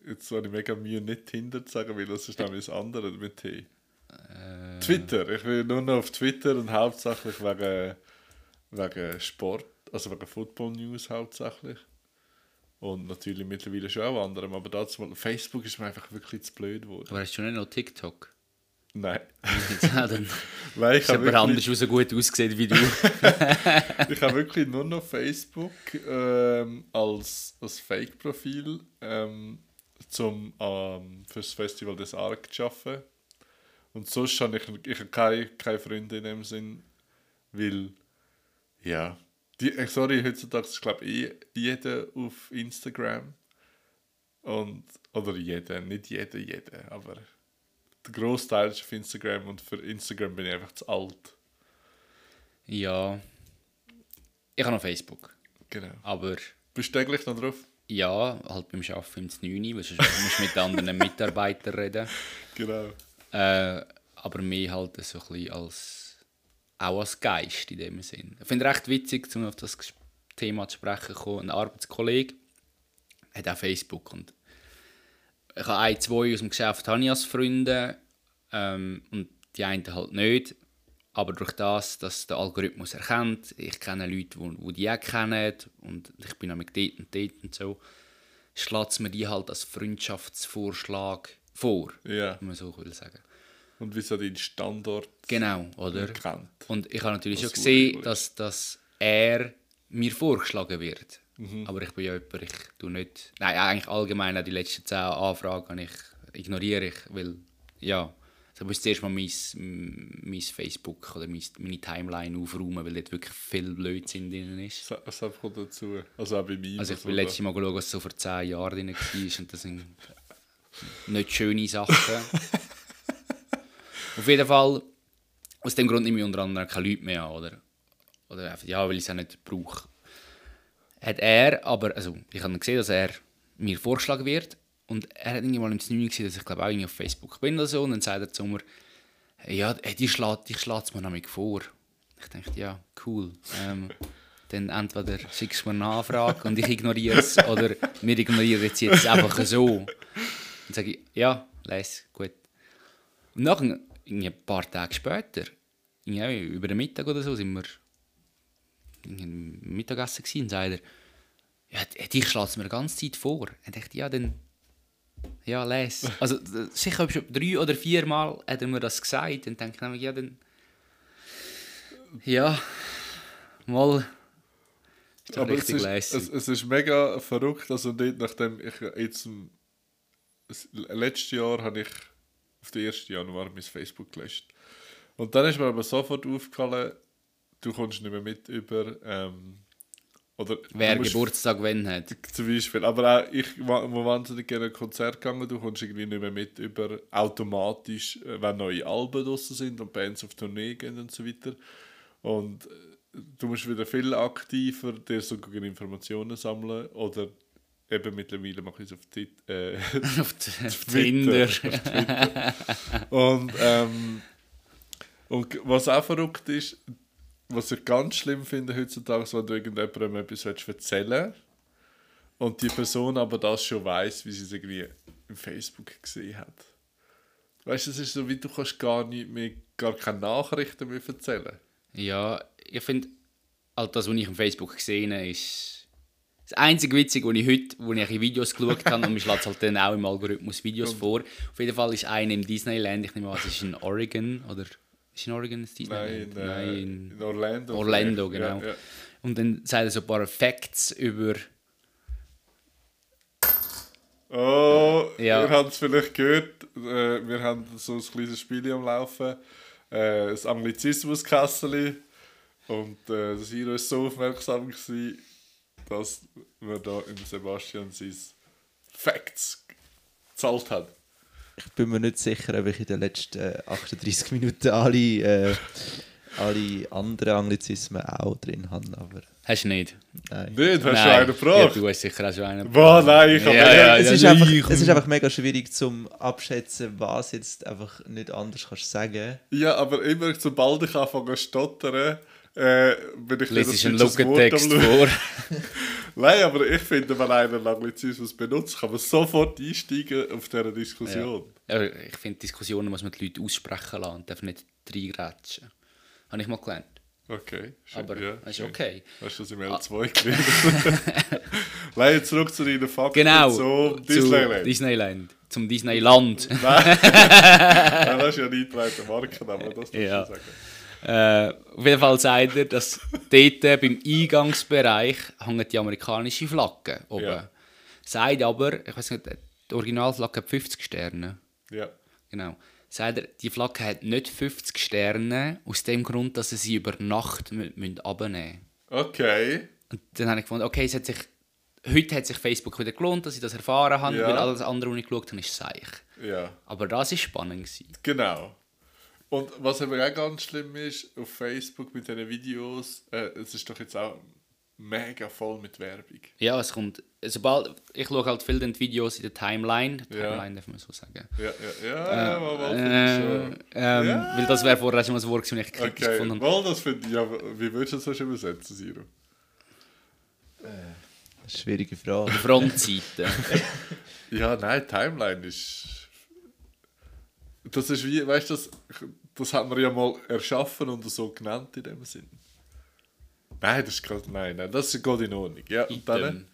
jetzt habe ich mega Mühe, nicht Tinder zu sagen, weil das ist nämlich das andere mit T. Äh, Twitter, ich bin nur noch auf Twitter und hauptsächlich wegen, wegen Sport, also wegen Football News hauptsächlich. Und natürlich mittlerweile schon auch anderem, aber dazu mal, Facebook ist mir einfach wirklich zu blöd geworden. du hast schon nicht noch TikTok. Nein. (laughs) Weil (laughs) ich habe anders, so gut aussieht wie du. (laughs) ich habe wirklich nur noch Facebook ähm, als, als Fake-Profil ähm, zum ähm, fürs Festival des Arc zu arbeiten. Und sonst habe ich, ich habe keine, keine Freunde in dem Sinn, weil, ja, die, äh, sorry, heutzutage ist glaube ich eh jeder auf Instagram. Und, oder jeder, nicht jeder, jeder, aber der Großteil ist auf Instagram und für Instagram bin ich einfach zu alt. ja. Ich habe noch Facebook. Genau. Aber Bist du täglich noch drauf? Ja, halt beim Arbeiten im 9, weil sonst musst du mit anderen (laughs) Mitarbeitern reden. Genau. Äh, aber mehr halt so ein bisschen als, auch als Geist in dem Sinn. Ich finde es recht witzig, um auf das Thema zu sprechen kommen. Ein Arbeitskollege hat auch Facebook. Und ich habe ein, zwei aus dem Geschäft habe ich als Freunde ähm, und die einen halt nicht. Aber durch das, dass der Algorithmus erkennt, ich kenne Leute, die, die die auch kennen und ich bin auch mit dort und dort und so, schlägt es mir die halt als Freundschaftsvorschlag vor, Ja. wenn man so will sagen. Und wie so dein Standort Genau, oder? kennt. Und ich habe natürlich Was schon gesehen, dass, dass er mir vorgeschlagen wird. Mhm. Aber ich bin ja jemand, ich tue nicht... Nein, eigentlich allgemein die letzten zehn Anfragen ich, ignoriere ich, weil, ja, so muss ich zuerst mal mein, mein Facebook oder mein, meine Timeline aufräumen, weil dort wirklich viel Blödsinn drin ist. Was- einfach dazu? Also auch bei mir. Also ich will letztes Mal schauen, was so vor zehn Jahren drin war und das sind nicht schöne Sachen. (laughs) Auf jeden Fall, aus dem Grund nehme ich unter anderem keine Leute mehr an, oder? Oder einfach, ja, weil ich es auch nicht brauche. Hat er, aber, also ich habe gesehen, dass er mir vorgeschlagen wird und er hat irgendwann im 9 gesehen, dass ich glaube auch irgendwie auf Facebook bin oder so und dann sagt er zu mir, ja, hey, die schlägt die schlägt's mir nämlich vor. Ich dachte, ja, cool. Ähm, dann entweder schickst du mir eine Anfrage und ich ignoriere es oder wir ignorieren es jetzt einfach so. Dann sage ich, ja, les, gut. Und irgendwie ein paar Tage später, über den Mittag oder so, sind wir Mittagessen gewesen, und sagt er, ja, dich schlägt es mir die ganze Zeit vor. Ich dachte, ja, dann, ja, les. (laughs) Also sicher schon drei oder vier Mal hat er mir das gesagt. Dann denke ich nämlich, ja, dann, ja, mal, ist Aber es richtig ist, es, es ist mega verrückt, also nicht nachdem ich jetzt letztes Jahr habe ich auf den 1. Januar mein Facebook gelöscht. Und dann ist mir aber sofort aufgefallen, du kommst nicht mehr mit über ähm, oder Wer Geburtstag wenn hat. zum Beispiel. Aber auch ich wa- wo wahnsinnig gerne ein Konzert gegangen, du kommst irgendwie nicht mehr mit über automatisch, äh, wenn neue Alben draussen sind und Bands auf Tournee gehen und so weiter. Und äh, du musst wieder viel aktiver dir sogar Informationen sammeln oder eben mittlerweile mache ich es auf, Tit äh, (laughs) auf t- Tinder. und, ähm, und was auch verrückt ist, was ich ganz schlimm finde heutzutage, wenn du irgendjemandem etwas willst erzählen und die Person aber das schon weiß, wie sie es irgendwie im Facebook gesehen hat. Weißt du, es ist so, wie du kannst gar nicht mehr, gar keine Nachrichten mehr erzählen. Ja, ich finde, halt das, was ich auf Facebook gesehen habe, ist das einzige Witzige, was ich heute, wo ich in Videos geschaut habe, und mir schlägt halt dann auch im Algorithmus Videos vor. Auf jeden Fall ist einer im Disneyland, ich nehme an, es ist in Oregon, oder ist in Oregon das Nein, Disneyland? in, äh, in in Orlando. Orlando, vielleicht. genau. Ja, ja. Und dann sagt er so ein paar Facts über, Oh, Ja. ihr habt es vielleicht gehört, äh, wir haben so ein kleines Spiel am Laufen, äh, das Anglizismus-Kasseli. Und äh, Siro war so aufmerksam, gewesen, dass wir da im Sebastian sein Facts gezahlt hat. Ich bin mir nicht sicher, ob ich in den letzten äh, 38 Minuten alle, äh, alle anderen Anglizismen auch drin habe, aber hast du nicht? nein. Nicht, hast du Nein. einen gebracht? Ja, du hast sicher auch schon einen Boah, nein, ich habe Ja, ja, es, ja, ist ja, einfach, ich- es ist einfach mega schwierig zum abschätzen, was jetzt einfach nicht anders kannst sagen. Ja, aber immer sobald ich anfange zu stottern, äh, bin ich Lies Wort am Lückentext vor. (laughs) Nein, aber ich finde, wenn einer einen Anglizismus benutzt, kann man sofort einsteigen auf dieser Diskussion. Ja, ich finde, Diskussionen muss man die Leute aussprechen lassen und darf nicht reingrätschen. Habe ich mal gelernt. Okay, schön, Aber ja, ist schön. okay. Hast du das im L2 gelernt? (laughs) Nein, zurück zu deinen Fakten. Genau, Zu Disneyland. Disneyland. Zum Disneyland. Nein, (laughs) das ist ja nicht weiter Markenname, das darfst Ja. du sagen. Äh, auf jeden Fall sagt er, dass dort beim Eingangsbereich hängen die amerikanische Flagge oben. Ja. Sagt aber, ich weiß nicht, die Originalflagge hat 50 Sterne. Ja. Genau. Sagt er, die Flagge hat nicht 50 Sterne, aus dem Grund, dass sie sie über Nacht mü- müssen abnehmen Okay. Und dann habe ich gefunden, okay, es hat sich, heute hat sich Facebook wieder gelohnt, dass ich das erfahren habe, Ja. weil alles andere, was ich geschaut habe, ist seich. Ja, Aber das war spannend. Gewesen. genau. Und was aber auch ganz schlimm ist, auf Facebook mit diesen Videos, äh, es ist doch jetzt auch mega voll mit Werbung. Ja, es kommt, sobald, ich schaue halt viel die Videos in der Timeline, Ja. Timeline darf man so sagen. Ja, ja, ja, ja, mal, Äh, ich ähm, Ja. Weil das wäre vorher schon mal ein Wort gewesen, das ich kritisch Okay, gefunden habe. mal, das finde ich, ja, wie würdest du das so übersetzen, Siro? Schwierige Frage. Frontseite. (laughs) Ja, nein, Timeline ist. Das ist wie, weißt du, das, das hat man ja mal erschaffen und so genannt in dem Sinn. Nein, das ist gerade, nein, nein, das geht in Ordnung. Ja, und dann?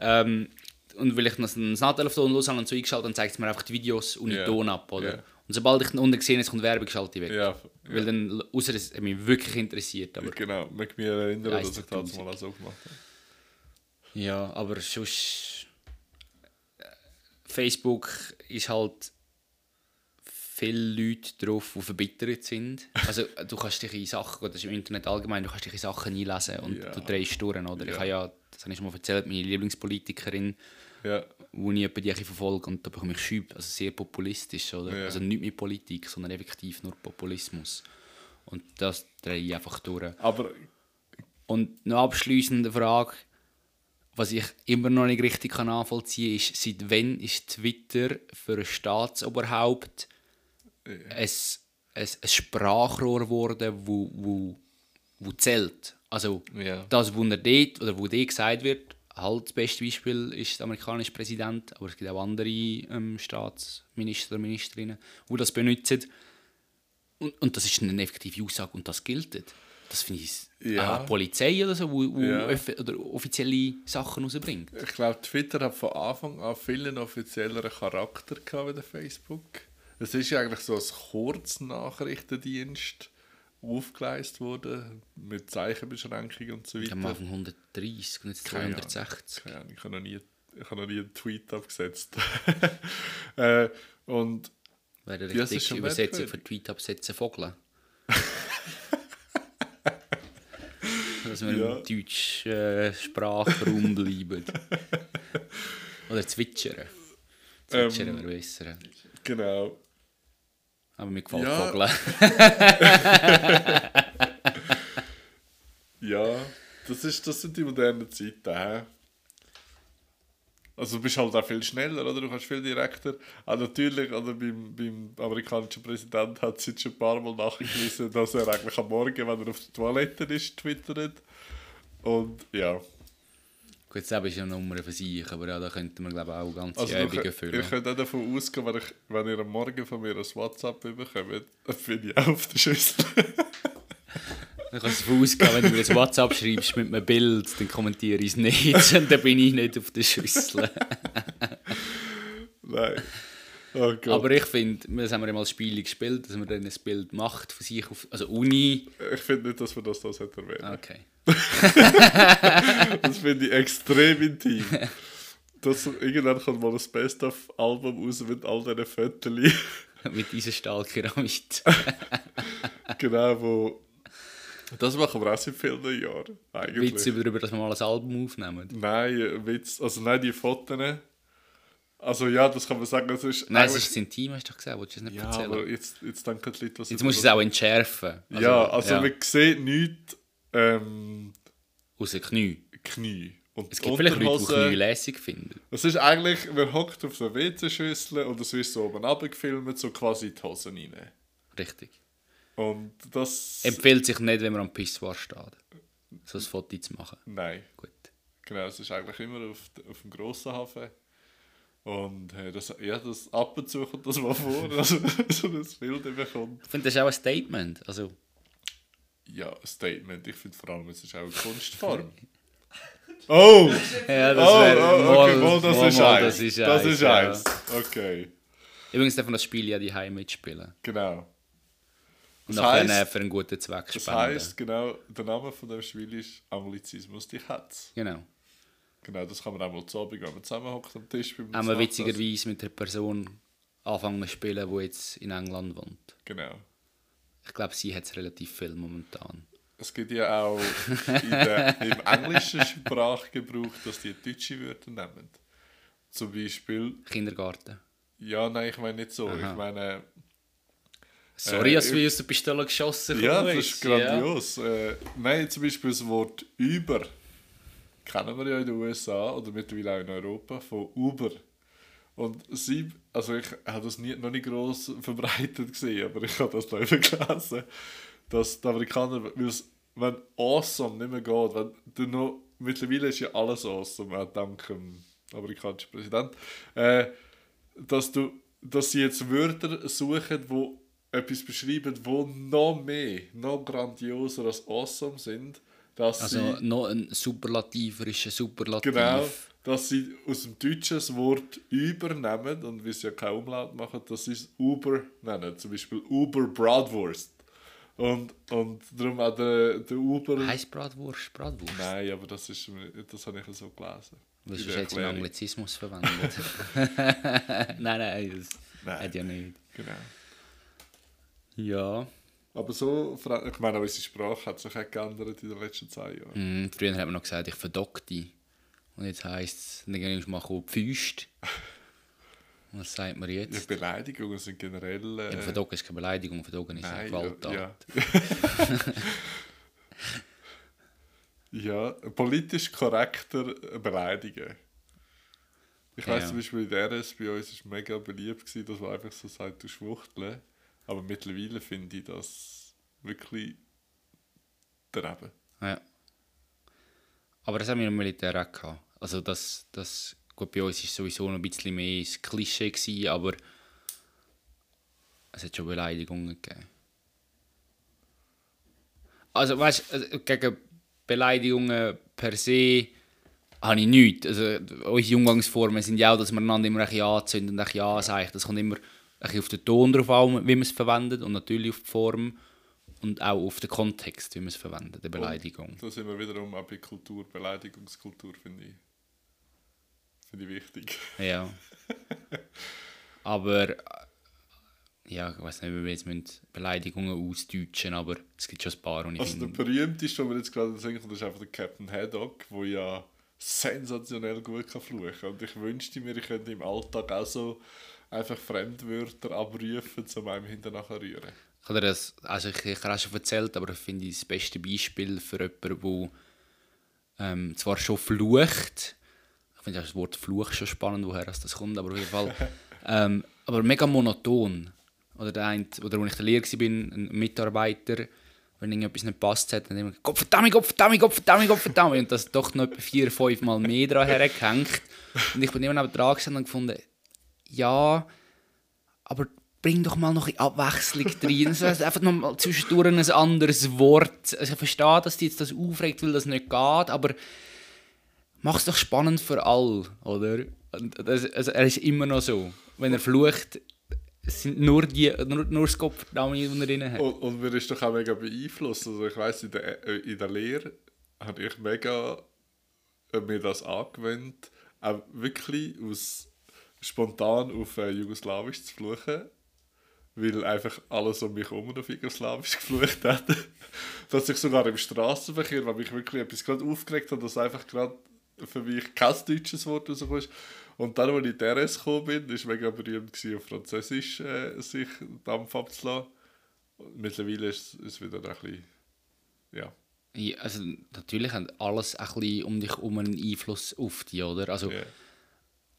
ähm, und weil ich noch ein Nahttelefon los habe und so eingeschaltet, dann zeigt es mir einfach die Videos uniton Ja. ab, oder? Ja. Und sobald ich dann unten gesehen habe, es kommt Werbung, schalte ich weg. Ja, Weil dann, außer es hat mich wirklich interessiert, aber... genau, mag mich erinnern, dass ich das 30.000. mal so gemacht habe. Ja, aber sonst... äh, Facebook ist halt viele Leute drauf, die verbittert sind. Also du kannst dich in Sachen, das ist im Internet allgemein, du kannst dich in Sachen einlesen und Ja. du drehst durch, oder? Ich Ja. habe ja, das habe ich schon mal erzählt, meine Lieblingspolitikerin, Ja, wo ich die bisschen verfolge und da bekomme ich Schübe, also sehr populistisch, oder? Ja. Also nicht mit Politik, sondern effektiv nur Populismus. Und das drehe ich einfach durch. aber Und eine abschliessende Frage, was ich immer noch nicht richtig kann nachvollziehen kann, ist, seit wann ist Twitter für ein Staatsoberhaupt ein, ein, ein Sprachrohr geworden, wo, wo, wo zählt? Also Ja. das, wo er dort, oder wo dort gesagt wird, halt das beste Beispiel ist der amerikanische Präsident, aber es gibt auch andere ähm, Staatsminister Ministerinnen, die das benutzen. Und, und das ist eine effektive Aussage und das gilt. Das finde ich Ja. auch die Polizei oder so, wo, wo Ja. oder offizielle Sachen rausbringt. ich glaube, Twitter hat von Anfang an viel offizielleren Charakter gehabt der Facebook. Es ist ja eigentlich so als Kurznachrichtendienst aufgeleistet worden, mit Zeichenbeschränkungen und so weiter. Am Anfang 130 und jetzt Keine Ahnung. 260. Keine Ahnung, ich habe noch nie, ich habe noch nie einen Tweet abgesetzt. (laughs) äh, und Wäre Ja, es ist richtig schon Übersetzung für Tweet absetzen Vogel. (laughs) Dass wir Ja. im deutschen äh, Sprachraum bleiben. (laughs) Oder zwitschern. Zwitschern Ähm, wäre besser. genau. Aber mir gefällt Ja. Vogel. (laughs) Ja, das, ist, das sind die modernen Zeiten. Also du bist halt auch viel schneller, oder? Du kannst viel direkter. Auch natürlich, oder beim, beim amerikanischen Präsident hat es jetzt schon ein paar Mal nachgewiesen, dass er eigentlich am Morgen, wenn er auf der Toilette ist, twittert. Und ja. Gut, das ist ja eine Nummer für sich, aber ja, da könnte man glaube ich auch ganze Also Übungen füllen. ihr könnt auch davon ausgehen, wenn, ich, wenn ihr am Morgen von mir ein WhatsApp bekommt, dann bin ich auch auf der Schüssel. (laughs) Dann kannst du davon ausgehen, wenn du mir ein WhatsApp schreibst mit einem Bild, dann kommentiere ich es nicht (laughs) und dann bin ich nicht auf der Schüssel. (laughs) Nein. Oh. Aber ich finde, das haben wir mal Spiele gespielt, dass man dann ein Bild macht von sich auf, also Uni. ich finde nicht, dass man das, das erwähnen Okay. (laughs) Das finde ich extrem intim. Das, irgendwann kommt mal das Best-of-Album raus mit all diesen Fotos. (laughs) mit dieser Stahlkeramit. (laughs) genau, wo... Das machen wir auch seit vielen Jahren, eigentlich. Witz darüber, dass wir mal ein Album aufnehmen. Nein, äh, Witz. Also nein, die Fotos. Also ja, das kann man sagen, es ist Nein, es ist das Intim, hast du doch gesagt, willst du es nicht Ja, erzählen? aber jetzt, jetzt denken die Leute, was Jetzt musst du es das- auch entschärfen. ja, also ja. man sieht nichts ähm, Aus den Knie. Knie. Und Es gibt vielleicht Leute, die Knie lässig finden. Es ist eigentlich, man hockt auf der WC-Schüssel und es ist so oben runtergefilmt, so quasi die Hosen rein. Richtig. Und das... Empfiehlt sich nicht, wenn man am Pissoir steht. So ein Foto zu machen. Nein, Gut. genau, es ist eigentlich immer auf, auf dem grossen Hafen. Und äh, das, ja, das, ab und zu kommt das mal vor, (laughs) also so ein Bild bekommt. Ich finde, das ist auch ein Statement. Also, Ja, ein Statement. Ich finde vor allem, es ist auch eine Kunstform. (laughs) Oh! ja, Oh, oh, okay, mal- wohl, das mal- ist mal, eins. Das ist Das eins, ist ja. eins. Okay, Übrigens darf man das Spiel ja die mitspielen. genau. Und Das nachher heisst- für einen guten Zweck Das spenden. heisst, genau, der Name von dem Spiel ist Anglizismus die Hatz. Genau. Genau, das kann man auch mal zu Abend, wenn man zusammenhockt am Tisch beim Haben wir witzigerweise mit einer Person anfangen zu spielen, die jetzt in England wohnt. Genau. Ich glaube, sie hat es relativ viel momentan. Es gibt ja auch der, im englischen Sprachgebrauch, dass die deutsche Wörter nehmen. Zum Beispiel, Kindergarten. ja, nein, ich meine nicht so. Aha. Ich meine, Sorry, Äh, dass wir aus der Pistole geschossen ja, kommen das ist grandios. Äh, nein, zum Beispiel das Wort über kennen wir ja in den USA oder mittlerweile auch in Europa von Uber. Und sie, also ich habe das nie, noch nicht gross (laughs) verbreitet gesehen, aber ich habe das da gelesen, dass die Amerikaner, wenn awesome nicht mehr geht, wenn du noch mittlerweile ist ja alles awesome, auch dank dem amerikanischen Präsident, äh, dass, du, dass sie jetzt Wörter suchen, die etwas beschreiben, die noch mehr, noch grandioser als awesome sind. Dass Also sie, noch ein Superlativer ist ein Superlativ. genau, dass sie aus dem Deutschen das Wort übernehmen und wie sie ja keinen Umlaut machen, dass sie es Uber nennen. Zum Beispiel Uber Bratwurst. Und, und darum auch der, der Uber... Heißt Bratwurst, Bratwurst? Nein, aber das, ist, das habe ich so gelesen. In ist jetzt Erklärung. Anglizismus verwendet? (laughs) (laughs) nein, nein, das Nein. hat ja nicht. Genau. Ja. Aber so, ich meine, unsere Sprache hat sich auch geändert in den letzten zehn Jahren. Mhm, früher hat man noch gesagt, ich verdock dich. Und jetzt heisst es, dann gehst du mal Pfüst. (laughs) Was sagt man Ja, jetzt? Beleidigungen sind generell. Äh, Ja, verdocken ist keine Beleidigung, verdocken ist eine Gewalttat. ja. (laughs) ja, politisch korrekter beleidigen. Ich weiß Ja. zum Beispiel in der RS bei uns ist mega beliebt gewesen, dass man einfach so sagt, du Schwuchtel. Aber mittlerweile finde ich das wirklich daneben. Ja. Aber das haben wir im Militär auch gehabt. Also das, das, gut, bei uns war sowieso noch ein bisschen mehr das Klischee, gewesen, aber es hat schon Beleidigungen gegeben. Also weißt du, gegen Beleidigungen per se habe ich nichts. Also unsere Umgangsformen sind ja auch, dass man einander immer ein bisschen anzündet und ein bisschen anseicht. Das kommt immer bisschen auf den Ton drauf an, wie man es verwendet und natürlich auf die Form und auch auf den Kontext, wie man es verwendet, die Beleidigung. Da sind wir wiederum auch bei Kultur, Beleidigungskultur, finde ich. Finde ich wichtig. Ja. (laughs) aber äh, ja, ich weiß nicht, wie wir jetzt Beleidigungen ausdeutschen, aber es gibt schon ein paar, und ich Also der berühmteste, den wir jetzt gerade sehen, das ist einfach der Captain Haddock, der ja sensationell gut kann fluchen kann. Und ich wünschte mir, ich könnte im Alltag auch so einfach Fremdwörter abrufen, um einem hinterher rühren. ich habe das, also ich, ich habe schon erzählt, aber ich finde das beste Beispiel für jemanden, der ähm, zwar schon flucht, ich finde das Wort Fluch schon spannend, woher das kommt, aber auf jeden Fall, (laughs) ähm, aber mega monoton. Oder der eine, oder als ich der Lehrer war, ein Mitarbeiter, wenn irgendetwas nicht passt hat, dann immer Gott verdammt, Gott verdammt, Gott verdammt, Gott verdammt und das doch noch etwa vier, fünf Mal mehr dran hergehängt. Und ich bin immer neben dran und gefunden, ja, aber bring doch mal noch ein Abwechslung (laughs) rein. Das heißt, einfach noch mal zwischendurch ein anderes Wort. Also ich verstehe, dass die jetzt das aufregt, weil das nicht geht, aber mach es doch spannend für alle, oder? Das, also er ist immer noch so. Wenn er flucht, sind nur, die, nur, nur das Kopfdame, die er drin hat. Und, und mir ist doch auch mega beeinflusst. Also ich weiss, in der, äh, in der Lehre habe ich mega äh, mir das angewendet, auch wirklich aus, spontan auf äh, Jugoslawisch zu fluchen. Weil einfach alles um mich herum auf Jugoslawisch (laughs) geflucht hat. dass ich sogar im Straßenverkehr, weil mich wirklich etwas gerade aufgeregt hat, dass einfach gerade für mich kein deutsches Wort rausgekommen ist. Und dann, als ich in die RS gekommen bin, war es mega berühmt, gewesen, auf Französisch äh, sich Dampf abzulassen. Mittlerweile ist es wieder ein bisschen. Ja. Ja, also natürlich hat alles ein bisschen um dich herum einen Einfluss auf dich, oder? Also ja.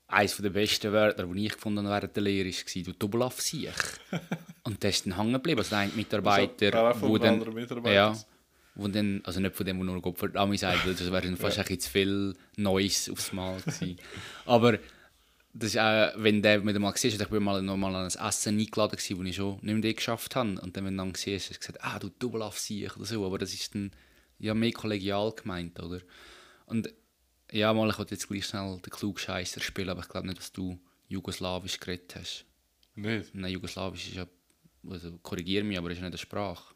Eines der besten Wörter, die ich gefunden habe während der Lehre, war «Du Doppelaff sich». (laughs) Und das ist dann hängen geblieben. Also der eine Mitarbeiter, wo einem dann... Mitarbeiter. Ja, wo dann, also nicht von dem, der nur verdammt sagt, das wäre dann (laughs) fast ein bisschen zu viel Neues aufs Mal gewesen. Aber das ist auch, wenn der mit mal siehst, ich bin mal noch mal an ein Essen eingeladen gewesen, wo ich schon nicht mehr geschafft habe. Und dann, wenn du dann siehst, hast du gesagt, ah, du Doppelaff sich oder so. Aber das ist dann ja mehr kollegial gemeint, oder? Und ja, mal, ich wollte jetzt gleich schnell den Klugscheisser spielen, aber ich glaube nicht, dass du Jugoslawisch geredet hast. Nicht? Nein, Jugoslawisch ist ja, also korrigiere mich, aber ist nicht eine Sprache.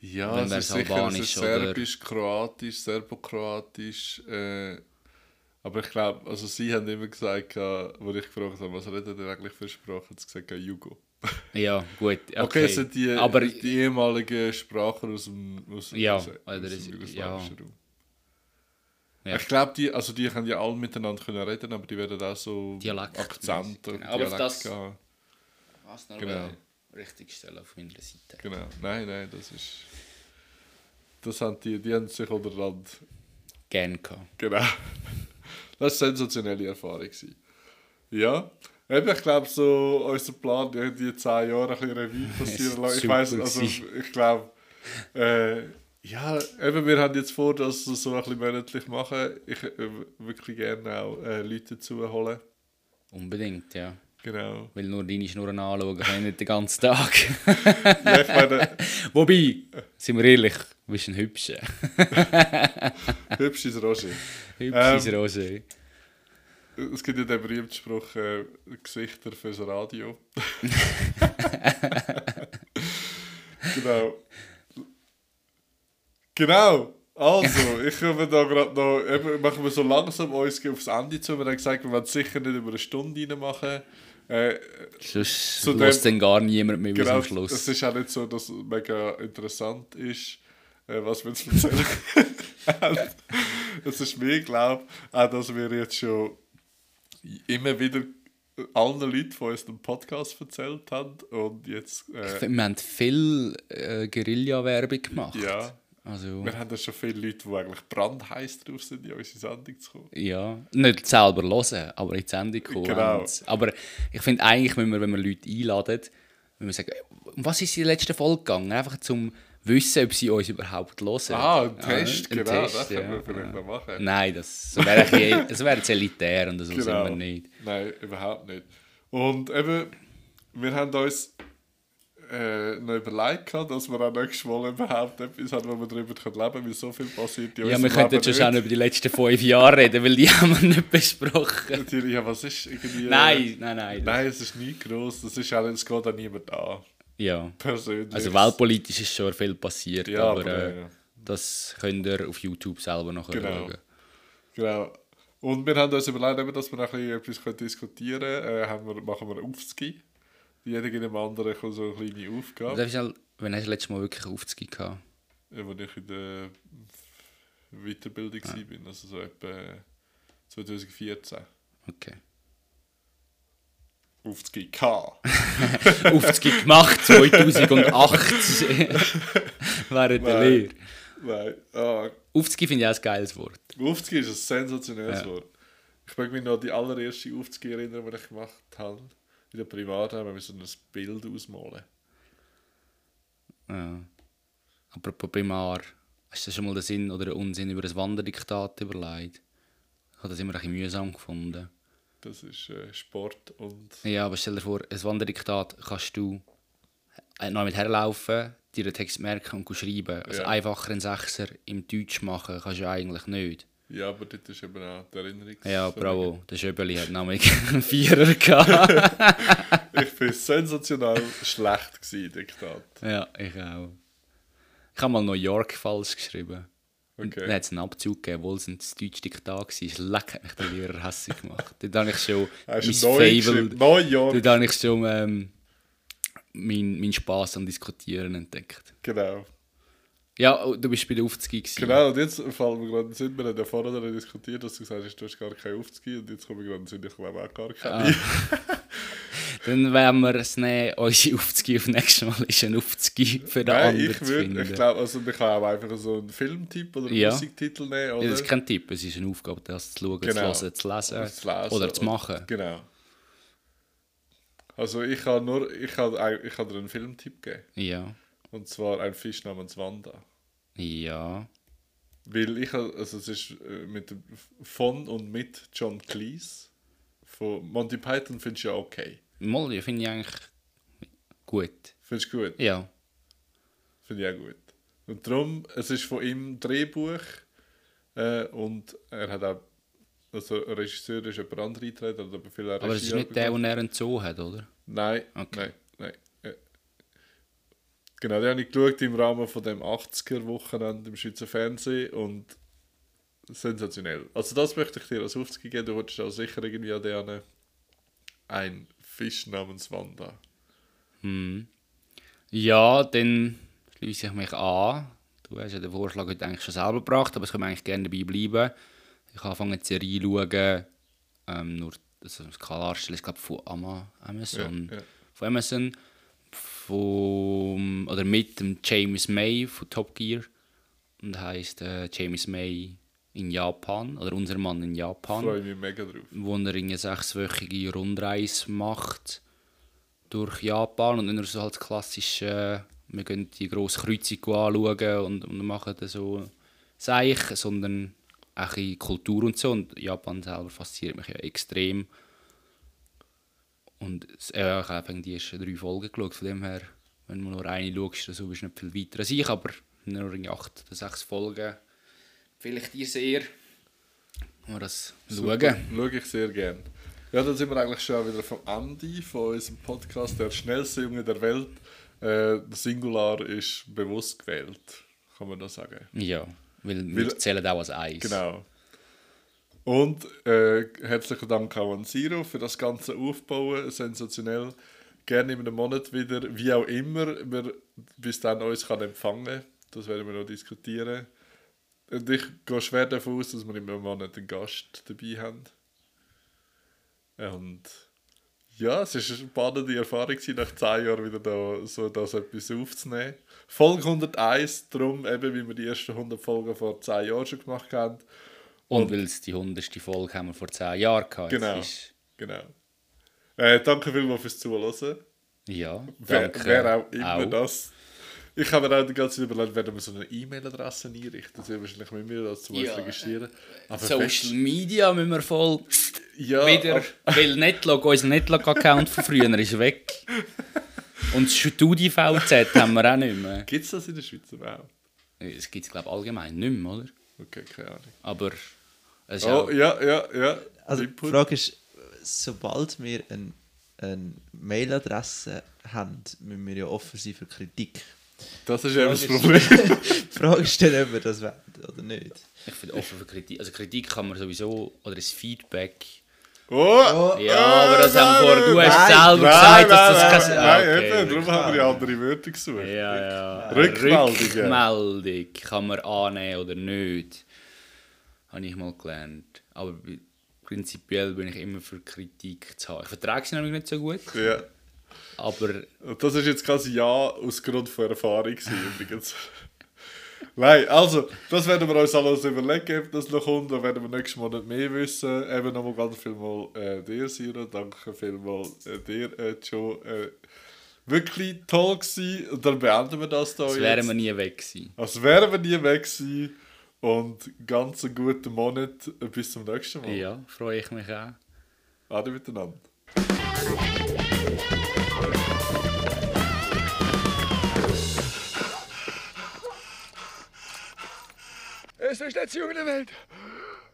Ja, Dann es ist sicher es Albanisch, ist oder? Serbisch, Kroatisch, Serbokroatisch. Äh, aber ich glaube, also sie haben immer gesagt, äh, als ich gefragt habe, was redet ihr eigentlich für Sprache, hat sie gesagt, ja, Jugo. (laughs) Ja, gut. Okay, Okay, es sind die, aber die ehemaligen Sprachen aus dem, aus, Ja, aus, aus oder dem ist- jugoslawischen ja. Raum. Ja. Ich glaube, die, also die können ja alle miteinander können reden, aber die werden auch so Dialekt- Akzent und Genau. Aber Dialekt das- haben. Was noch Genau. richtig stellen auf meiner Seite. Genau. Nein, nein, das ist. Das haben die, die haben sich untereinander. Gerne gehabt. Genau. Das war eine sensationelle Erfahrung. gewesen. Ja. Eben, ich glaube, so unser Plan, die, zehn Jahre ein bisschen Revue (laughs) passieren lassen. Ich weiss, also ich glaube, äh, Ja, eben, wir haben jetzt vor, das so ein bisschen monatlich machen. Ich äh, wirklich gerne auch äh, Leute dazu holen. Unbedingt, ja. Genau. Weil nur deine Schnurren anschauen kann ich nicht den ganzen Tag. (laughs) Ja, ich meine, (laughs) Wobei, sind wir ehrlich, du bist ein Hübscher. (laughs) hübsch ist Roger. Hübsches Ähm, Roger. Es gibt ja den berühmten Spruch, äh, Gesichter fürs Radio. genau. Genau. Also, ich komme da gerade noch, eben, machen wir so langsam uns aufs Ende zu. Wir haben gesagt, wir wollen sicher nicht über eine Stunde reinmachen. Äh, Sonst zu lässt dem- dann gar niemand mehr bis genau, am es Schluss. ist auch nicht so, dass es mega interessant ist, äh, was wir zu erzählen. (laughs) Es ist mir, glaube auch, dass wir jetzt schon immer wieder allen Leuten von uns den Podcast erzählt haben und jetzt, Ich äh, finde, wir haben viel äh, Guerilla-Werbung gemacht. ja, Also, wir haben da schon viele Leute, die eigentlich brandheiß drauf sind, in unsere Sendung zu kommen. ja. Nicht selber hören, aber in die Sendung kommen. Genau. Aber ich finde eigentlich, wenn wir, wenn wir Leute einladen, wenn wir sagen, um was ist in der letzten Folge gegangen? Einfach zum wissen, ob sie uns überhaupt hören. Ah, ein Ja, Test, ein genau, Test, das können ja, wir vielleicht ja. noch machen. Nein, das, so wäre, bisschen- das wäre jetzt elitär und so sind wir nicht. Genau. Nein, überhaupt nicht. Und eben, wir haben uns äh, noch überlegt, dass wir auch nächstes Mal überhaupt etwas haben, wo wir darüber leben können, weil so viel passiert in Ja, wir könnten jetzt schon über die letzten fünf Jahre reden, weil die (laughs) haben wir nicht besprochen. Natürlich, ja, was ist irgendwie... äh, Nein, nein, nein. Nein, es ist nie gross. Das ist auch, es geht auch niemand an. Ja. Persönlich. Also weltpolitisch ist schon viel passiert, Ja, aber, aber, äh, ja. das könnt ihr auf YouTube selber noch Genau. schauen. Genau. Und wir haben uns überlegt, dass wir noch ein bisschen etwas diskutieren können. Äh, haben wir, machen wir Aufski. Jeder dem anderen so eine kleine Aufgabe. Darf ich schnell, wenn hast du letztes Mal wirklich Aufzüge gehabt? Ja, als ich in der Weiterbildung war, bin, also so etwa 2014. Okay. Aufzgi K. (laughs) Aufzüge gemacht, 2008 (laughs) während der. Lehre. Nein. Ah, Aufzüge finde ich auch ein geiles Wort. Aufzgi ist ein sensationelles Ja. Wort. Ich mag mich noch an die allererste Aufzgi erinnern, die ich gemacht habe. In der Primat haben wir so ein Bild ausmalen. Ja. Apropos Primar, hast du schon mal den Sinn oder den Unsinn über ein Wanderdiktat überlegt? Ich habe das immer ein bisschen mühsam gefunden. Das ist äh, Sport und Ja, aber stell dir vor, ein Wanderdiktat kannst du äh, noch mit herlaufen, dir den Text merken und schreiben. Also Ja. einfacher einen Sechser im Deutsch machen kannst du eigentlich nicht. Ja, aber das ist eben auch die Erinnerungs... Ja, bravo. Der Schöbeli hat nämlich einen Vierer gehabt. (laughs) Ich bin sensationell schlecht gewesen, Diktat. ja, ich auch. Ich habe mal New York falsch geschrieben. Okay. dann hat es einen Abzug gegeben, obwohl es ein deutsches Diktat war. Leck hat mich der Lehrer hässlich gemacht. Dort habe ich schon mein? Fable... Neujahr. Dort habe ich schon ähm, meinen mein Spass am Diskutieren entdeckt. Genau. Ja, oh, du bist bei der Aufzüge. gewesen. Genau, und jetzt fallen wir gerade sind wir haben ja vorher darüber diskutiert, dass du gesagt hast, du hast gar keine Aufzüge und jetzt kommen wir gerade Sinn, ich glaube auch gar keine. (laughs) Dann werden wir es nehmen, unsere Aufzüge auf nächstes Mal ist ein Aufzüge für den Nein, anderen ich würde, ich glaube, also man kann auch einfach so einen Filmtipp oder einen Ja. Musiktitel nehmen, Ja, oder? das ist kein Tipp, es ist eine Aufgabe, das zu schauen, Genau. zu hören, zu lesen, Oder zu lesen oder zu machen. Genau. Also ich habe nur, ich ein- ich habe dir einen Filmtipp gegeben. Ja, Und zwar ein Fisch namens Wanda. ja. Weil ich, also es ist äh, mit von und mit John Cleese. Von Monty Python findest du ja okay. Ja, finde ich eigentlich gut. Findest du gut? Ja, Finde ich auch gut. Und darum, es ist von ihm Drehbuch äh, und er hat auch, also ein Regisseur ist jemand anderes eingetreten, hat aber viel aber es ist nicht der, wo er einen Zoo hat, oder? Nein, Okay. nein, Genau, den habe ich geschaut im Rahmen von dem 80er-Wochenende im Schweizer Fernsehen und sensationell. Also das möchte ich dir als Aufzug geben, du wolltest auch sicher irgendwie an den ein Fisch namens Wanda. Ja, dann schließe ich mich an. Du hast ja den Vorschlag heute eigentlich schon selber gebracht, aber es können wir eigentlich gerne dabei bleiben. Ich habe angefangen, die Serie zu schauen. Ähm, nur das ist Kanalstelle, ich glaube, von Ama Amazon. Ja, ja. Von Amazon. Vom, oder mit dem James May von Top Gear. Und heißt äh, James May in Japan. Oder unser Mann in Japan Freue mich mega drauf. wo er eine sechswöchige Rundreise macht durch Japan und dann so halt das klassische wir gehen die grosse Kreuzung anschauen und, und machen das so Seich, sondern auch Kultur und so. Und Japan selber fasziniert mich ja extrem. Und ja, ich habe die ersten drei Folgen geschaut, von dem her, wenn du nur eine schaust, so bist du nicht viel weiter als ich, aber nur in acht oder sechs Folgen. Vielleicht dir sehr. Mal das Super. schauen. Schaue ich sehr gerne. Ja, dann sind wir eigentlich schon wieder vom Ende von unserem Podcast. Der schnellste Junge der Welt. Äh, der Singular ist bewusst gewählt, kann man da sagen. Ja, weil, Weil- wir zählen auch als eins. Genau. Und äh, herzlichen Dank auch an Siro für das ganze Aufbauen. Sensationell. Gerne in einem Monat wieder, wie auch immer, wir bis dann uns kann empfangen. Das werden wir noch diskutieren. Und ich gehe schwer davon aus, dass wir in einem Monat einen Gast dabei haben. Und ja, es war eine spannende Erfahrung, nach 10 Jahren wieder da, so das etwas aufzunehmen. Folge 101, darum eben, wie wir die ersten 100 Folgen vor 10 Jahren schon gemacht haben. Und weil es die hundertste Folge haben wir vor zehn Jahren gehabt. Genau. Ist, Genau. Äh, danke vielmals fürs Zuhören. ja, Wer, danke. wer auch immer auch. das. Ich habe mir auch die ganze Zeit überlegt, werden wir so eine E-Mail-Adresse einrichten. Das wird wahrscheinlich mit mir das zum Ja. registrieren. Aber Social fest- Media müssen wir voll ja, wieder, ab- (laughs) weil Netlog, unser Netlog-Account von früher ist weg. Und StudiVZ haben wir auch nicht mehr. Gibt es das in der Schweiz überhaupt? Es gibt es, glaube ich, allgemein nicht mehr, oder? Okay, keine Ahnung. Aber ist Oh, auch, ja, ja, ja. Also die. Frage ist, sobald wir ein, eine Mailadresse haben, müssen wir ja offen sein für Kritik. Das ist eben das Problem. (laughs) Die Frage ist dann, ob wir das wollen oder nicht. ich finde offen für Kritik. Also Kritik kann man sowieso, oder ein Feedback. Oh, Ja, aber das haben wir vorher, du hast Nein, selber Nein, gesagt, dass nein, das nein, kein... nein, Ah, eben, darum haben wir die andere Wörter gesucht. Ja, ja. Rückmeldungen. Rückmeldung kann man annehmen oder nicht. Habe ich mal gelernt. Aber prinzipiell bin ich immer für Kritik zu haben. Ich vertrage sie nämlich nicht so gut. Ja. Aber Und das ist jetzt quasi Ja aus Grund von Erfahrung übrigens. (laughs) Nein, also, das werden wir uns alles überlegen, ob das noch kommt. Da werden wir nächstes Monat mehr wissen. Eben nochmal ganz viel mal äh, dir, Siro. Danke vielmals äh, dir, äh, Joe. Äh, wirklich toll gewesen. Und dann beenden wir das da es jetzt. wären wir nie weg gewesen. Als wären wir nie weg gewesen. Und ganz einen guten Monat. Bis zum nächsten Mal. Ja, freue ich mich auch. Ade miteinander. Es ist nicht die junge Welt.